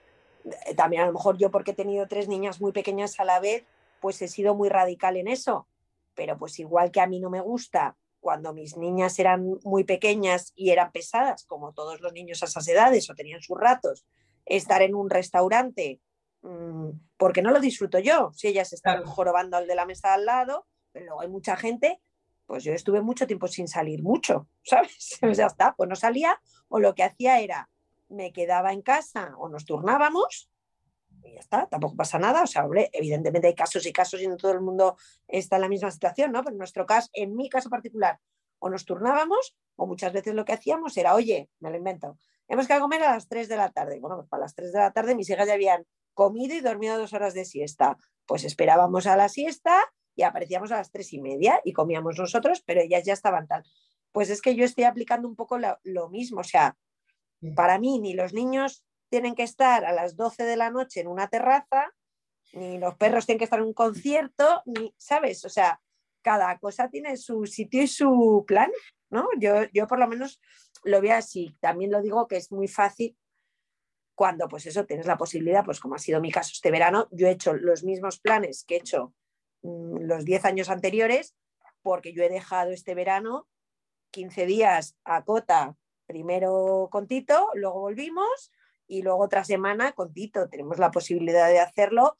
[SPEAKER 2] también a lo mejor yo porque he tenido tres niñas muy pequeñas a la vez, pues he sido muy radical en eso. Pero pues igual que a mí no me gusta cuando mis niñas eran muy pequeñas y eran pesadas, como todos los niños a esas edades o tenían sus ratos, estar en un restaurante, mm, porque no lo disfruto yo, si ellas están jorobando al de la mesa al lado, pero luego hay mucha gente, pues yo estuve mucho tiempo sin salir mucho, ¿sabes? ya está, pues no salía o lo que hacía era me quedaba en casa o nos turnábamos y ya está, tampoco pasa nada. O sea, evidentemente hay casos y casos y no todo el mundo está en la misma situación, ¿no? Pero en nuestro caso, en mi caso particular, o nos turnábamos o muchas veces lo que hacíamos era, oye, me lo invento, hemos que comer a las 3 de la tarde. Bueno, pues para las 3 de la tarde mis hijas ya habían comido y dormido dos horas de siesta. Pues esperábamos a la siesta y aparecíamos a las tres y media y comíamos nosotros, pero ellas ya estaban tal. Pues es que yo estoy aplicando un poco lo mismo, o sea, para mí, ni los niños tienen que estar a las 12 de la noche en una terraza, ni los perros tienen que estar en un concierto, ni, ¿sabes? O sea, cada cosa tiene su sitio y su plan, ¿no? Yo, yo por lo menos lo veo así. También lo digo que es muy fácil cuando, pues eso, tienes la posibilidad, pues como ha sido mi caso este verano, yo he hecho los mismos planes que he hecho mm, los 10 años anteriores, porque yo he dejado este verano 15 días a cota primero con Tito, luego volvimos y luego otra semana con Tito. Tenemos la posibilidad de hacerlo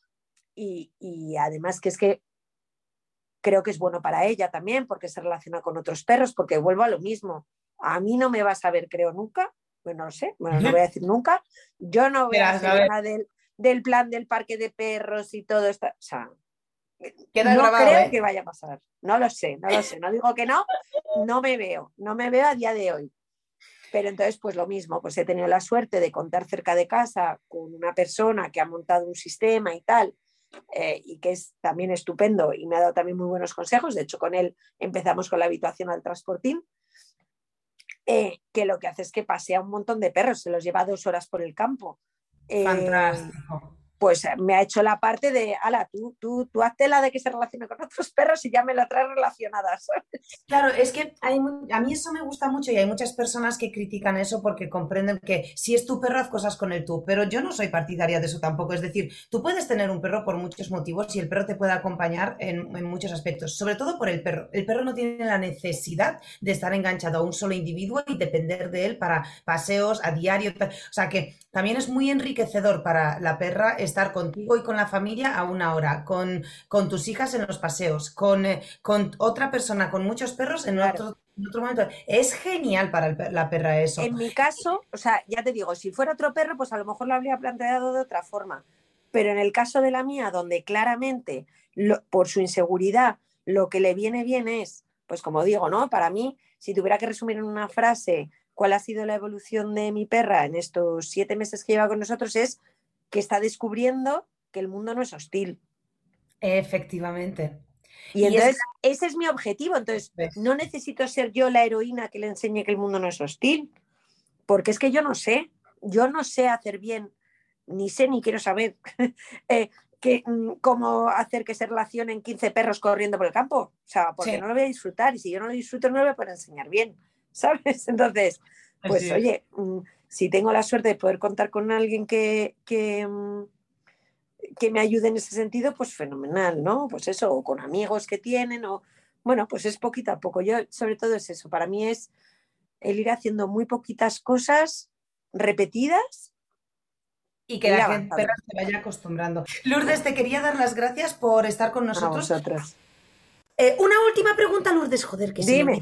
[SPEAKER 2] y, y, además que es que creo que es bueno para ella también porque se relaciona con otros perros, porque vuelvo a lo mismo. A mí no me vas a ver, creo, nunca. Bueno, no sé, bueno, no voy a decir nunca. Yo no voy a hacer nada del, del, plan del parque de perros y todo esto. O sea, no creo ¿eh? que vaya a pasar. No lo sé, no lo sé. No digo que no, no me veo, no me veo a día de hoy. Pero entonces, pues lo mismo, pues he tenido la suerte de contar cerca de casa con una persona que ha montado un sistema y tal, eh, y que es también estupendo y me ha dado también muy buenos consejos. De hecho, con él empezamos con la habituación al transportín, eh, que lo que hace es que pasea un montón de perros, se los lleva dos horas por el campo.
[SPEAKER 1] Eh,
[SPEAKER 2] pues eh, me ha hecho la parte de, ala, tú, tú, tú hazte la de que se relacione con otros perros y ya me la traes relacionada.
[SPEAKER 1] Claro, es que hay, a mí eso me gusta mucho y hay muchas personas que critican eso porque comprenden que si es tu perro, haz cosas con el tú, pero yo no soy partidaria de eso tampoco. Es decir, tú puedes tener un perro por muchos motivos y el perro te puede acompañar en, en muchos aspectos, sobre todo por el perro. El perro no tiene la necesidad de estar enganchado a un solo individuo y depender de él para paseos a diario. O sea que también es muy enriquecedor para la perra estar contigo y con la familia a una hora, con, con tus hijas en los paseos, con, eh, con otra persona, con muchos perros en, otro, momento. Es genial para la perra eso.
[SPEAKER 2] En mi caso, o sea, ya te digo, si fuera otro perro, pues a lo mejor lo habría planteado de otra forma. Pero en el caso de la mía, donde claramente por su inseguridad lo que le viene bien es, pues como digo, ¿no? Para mí, si tuviera que resumir en una frase cuál ha sido la evolución de mi perra en estos siete meses que lleva con nosotros, es que está descubriendo que el mundo no es hostil.
[SPEAKER 1] Efectivamente.
[SPEAKER 2] Y, entonces, ese es mi objetivo. Entonces, no necesito ser yo la heroína que le enseñe que el mundo no es hostil, porque es que yo no sé, yo no sé hacer bien, ni sé ni quiero saber eh, que, mm, cómo hacer que se relacionen 15 perros corriendo por el campo. O sea, porque no lo voy a disfrutar y si yo no lo disfruto no lo voy a poder enseñar bien, ¿sabes? Entonces, pues oye, mm, si tengo la suerte de poder contar con alguien que, que, mm, que, me ayude en ese sentido, pues fenomenal, ¿no? Pues eso, o con amigos que tienen, o bueno, pues es poquito a poco. Yo sobre todo es eso, para mí es el ir haciendo muy poquitas cosas repetidas
[SPEAKER 1] y que la gente se vaya acostumbrando. Lourdes, te quería dar las gracias por estar con nosotros. Eh, una última pregunta, Lourdes, joder, que
[SPEAKER 2] Dime.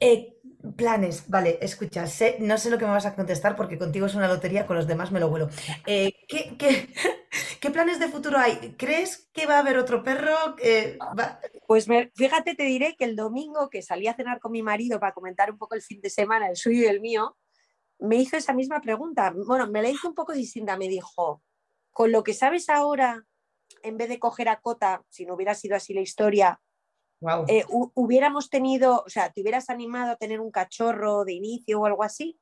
[SPEAKER 1] Eh, planes, vale, escucha, no sé lo que me vas a contestar porque contigo es una lotería, con los demás me lo vuelo. Eh, ¿qué, qué, planes de futuro hay? ¿Crees que va a haber otro perro?
[SPEAKER 2] Pues fíjate, te diré que el domingo que salí a cenar con mi marido para comentar un poco el fin de semana, el suyo y el mío, me hizo esa misma pregunta. Bueno, me la hizo un poco distinta. Me dijo, con lo que sabes ahora, en vez de coger a Cota, si no hubiera sido así la historia, eh, hubiéramos tenido, o sea, te hubieras animado a tener un cachorro de inicio o algo así.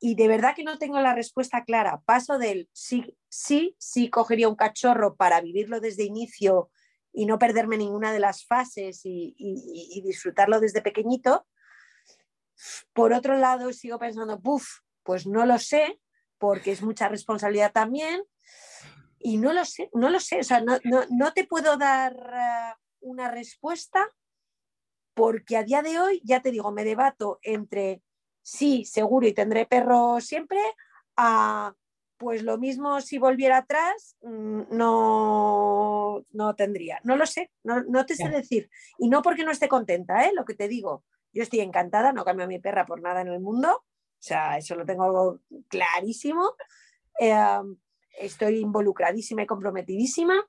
[SPEAKER 2] Y de verdad que no tengo la respuesta clara. Paso del sí, sí, sí cogería un cachorro para vivirlo desde inicio y no perderme ninguna de las fases y disfrutarlo desde pequeñito, por otro lado, sigo pensando, buf, pues no lo sé, porque es mucha responsabilidad también. Y no lo sé, no lo sé, o sea, no, te puedo dar eh, una respuesta porque a día de hoy, ya te digo, me debato entre sí, seguro y tendré perro siempre, a pues lo mismo si volviera atrás, mm, no, no tendría. No lo sé, no, te sé decir. Y no porque no esté contenta, ¿eh? lo que te digo. Yo estoy encantada, no cambio a mi perra por nada en el mundo, o sea, eso lo tengo clarísimo. Em, estoy involucradísima y comprometidísima,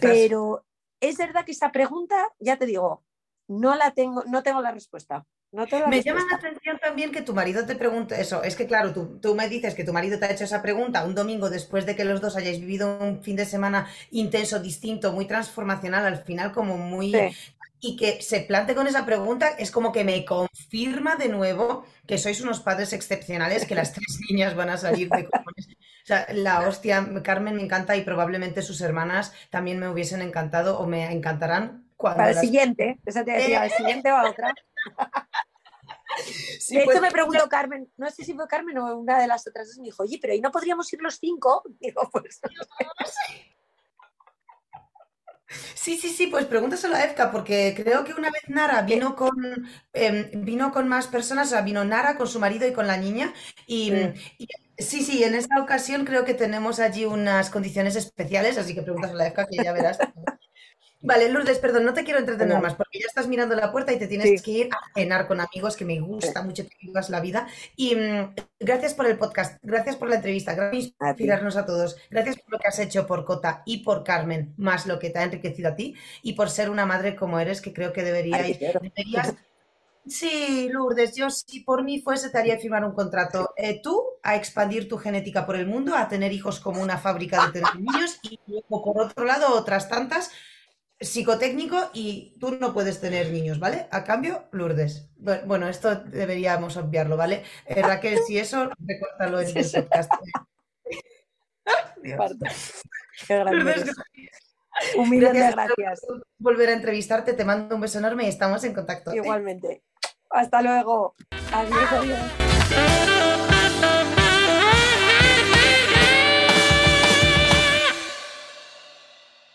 [SPEAKER 2] pero es verdad que esa pregunta, ya te digo, no la tengo, no tengo la respuesta.
[SPEAKER 1] me llama la atención también que tu marido te pregunte eso. Es que, claro, tú, tú, me dices que tu marido te ha hecho esa pregunta un domingo después de que los dos hayáis vivido un fin de semana intenso, distinto, muy transformacional, al final como muy y que se plante con esa pregunta es como que me confirma de nuevo que sois unos padres excepcionales, que las tres niñas van a salir de. Sea, la hostia, Carmen me encanta y probablemente sus hermanas también me hubiesen encantado o me encantarán
[SPEAKER 2] cuando. Para el siguiente, esa te decía, ¿el siguiente o a otra? de hecho, pues, me preguntó Carmen, no sé si fue Carmen o una de las otras me dijo, oye, pero ¿y no podríamos ir los cinco? Digo, pues.
[SPEAKER 1] Sí, sí, sí, pues pregúntaselo a Efka, porque creo que una vez Nara vino con, em, vino con más personas, o sea, vino Nara con su marido y con la niña, y, y, sí, sí, en esta ocasión creo que tenemos allí unas condiciones especiales, así que pregúntaselo a Efka, que ya verás. Vale, Lourdes, perdón, no te quiero entretener más porque ya estás mirando la puerta y te tienes que ir a cenar con amigos, que me gusta mucho que vivas la vida. Y mm, gracias por el podcast, gracias por la entrevista, gracias por inspirarnos a todos, gracias por lo que has hecho por Cota y por Carmen, más lo que te ha enriquecido a ti y por ser una madre como eres, que creo que deberíais, deberías... Sí, Lourdes, yo si por mí fuese te haría firmar un contrato. Eh, tú a expandir tu genética por el mundo, a tener hijos como una fábrica de tener niños y por otro lado otras tantas psicotécnico y tú no puedes tener niños, ¿vale? A cambio, Lourdes. Bueno, esto deberíamos obviarlo, ¿vale? Eh, Raquel, si eso, recórtalo en el podcast.
[SPEAKER 2] Qué Un millón de gracias.
[SPEAKER 1] volver a entrevistarte, te mando un beso enorme y estamos en contacto.
[SPEAKER 2] Igualmente. Hasta luego. Adiós. adiós.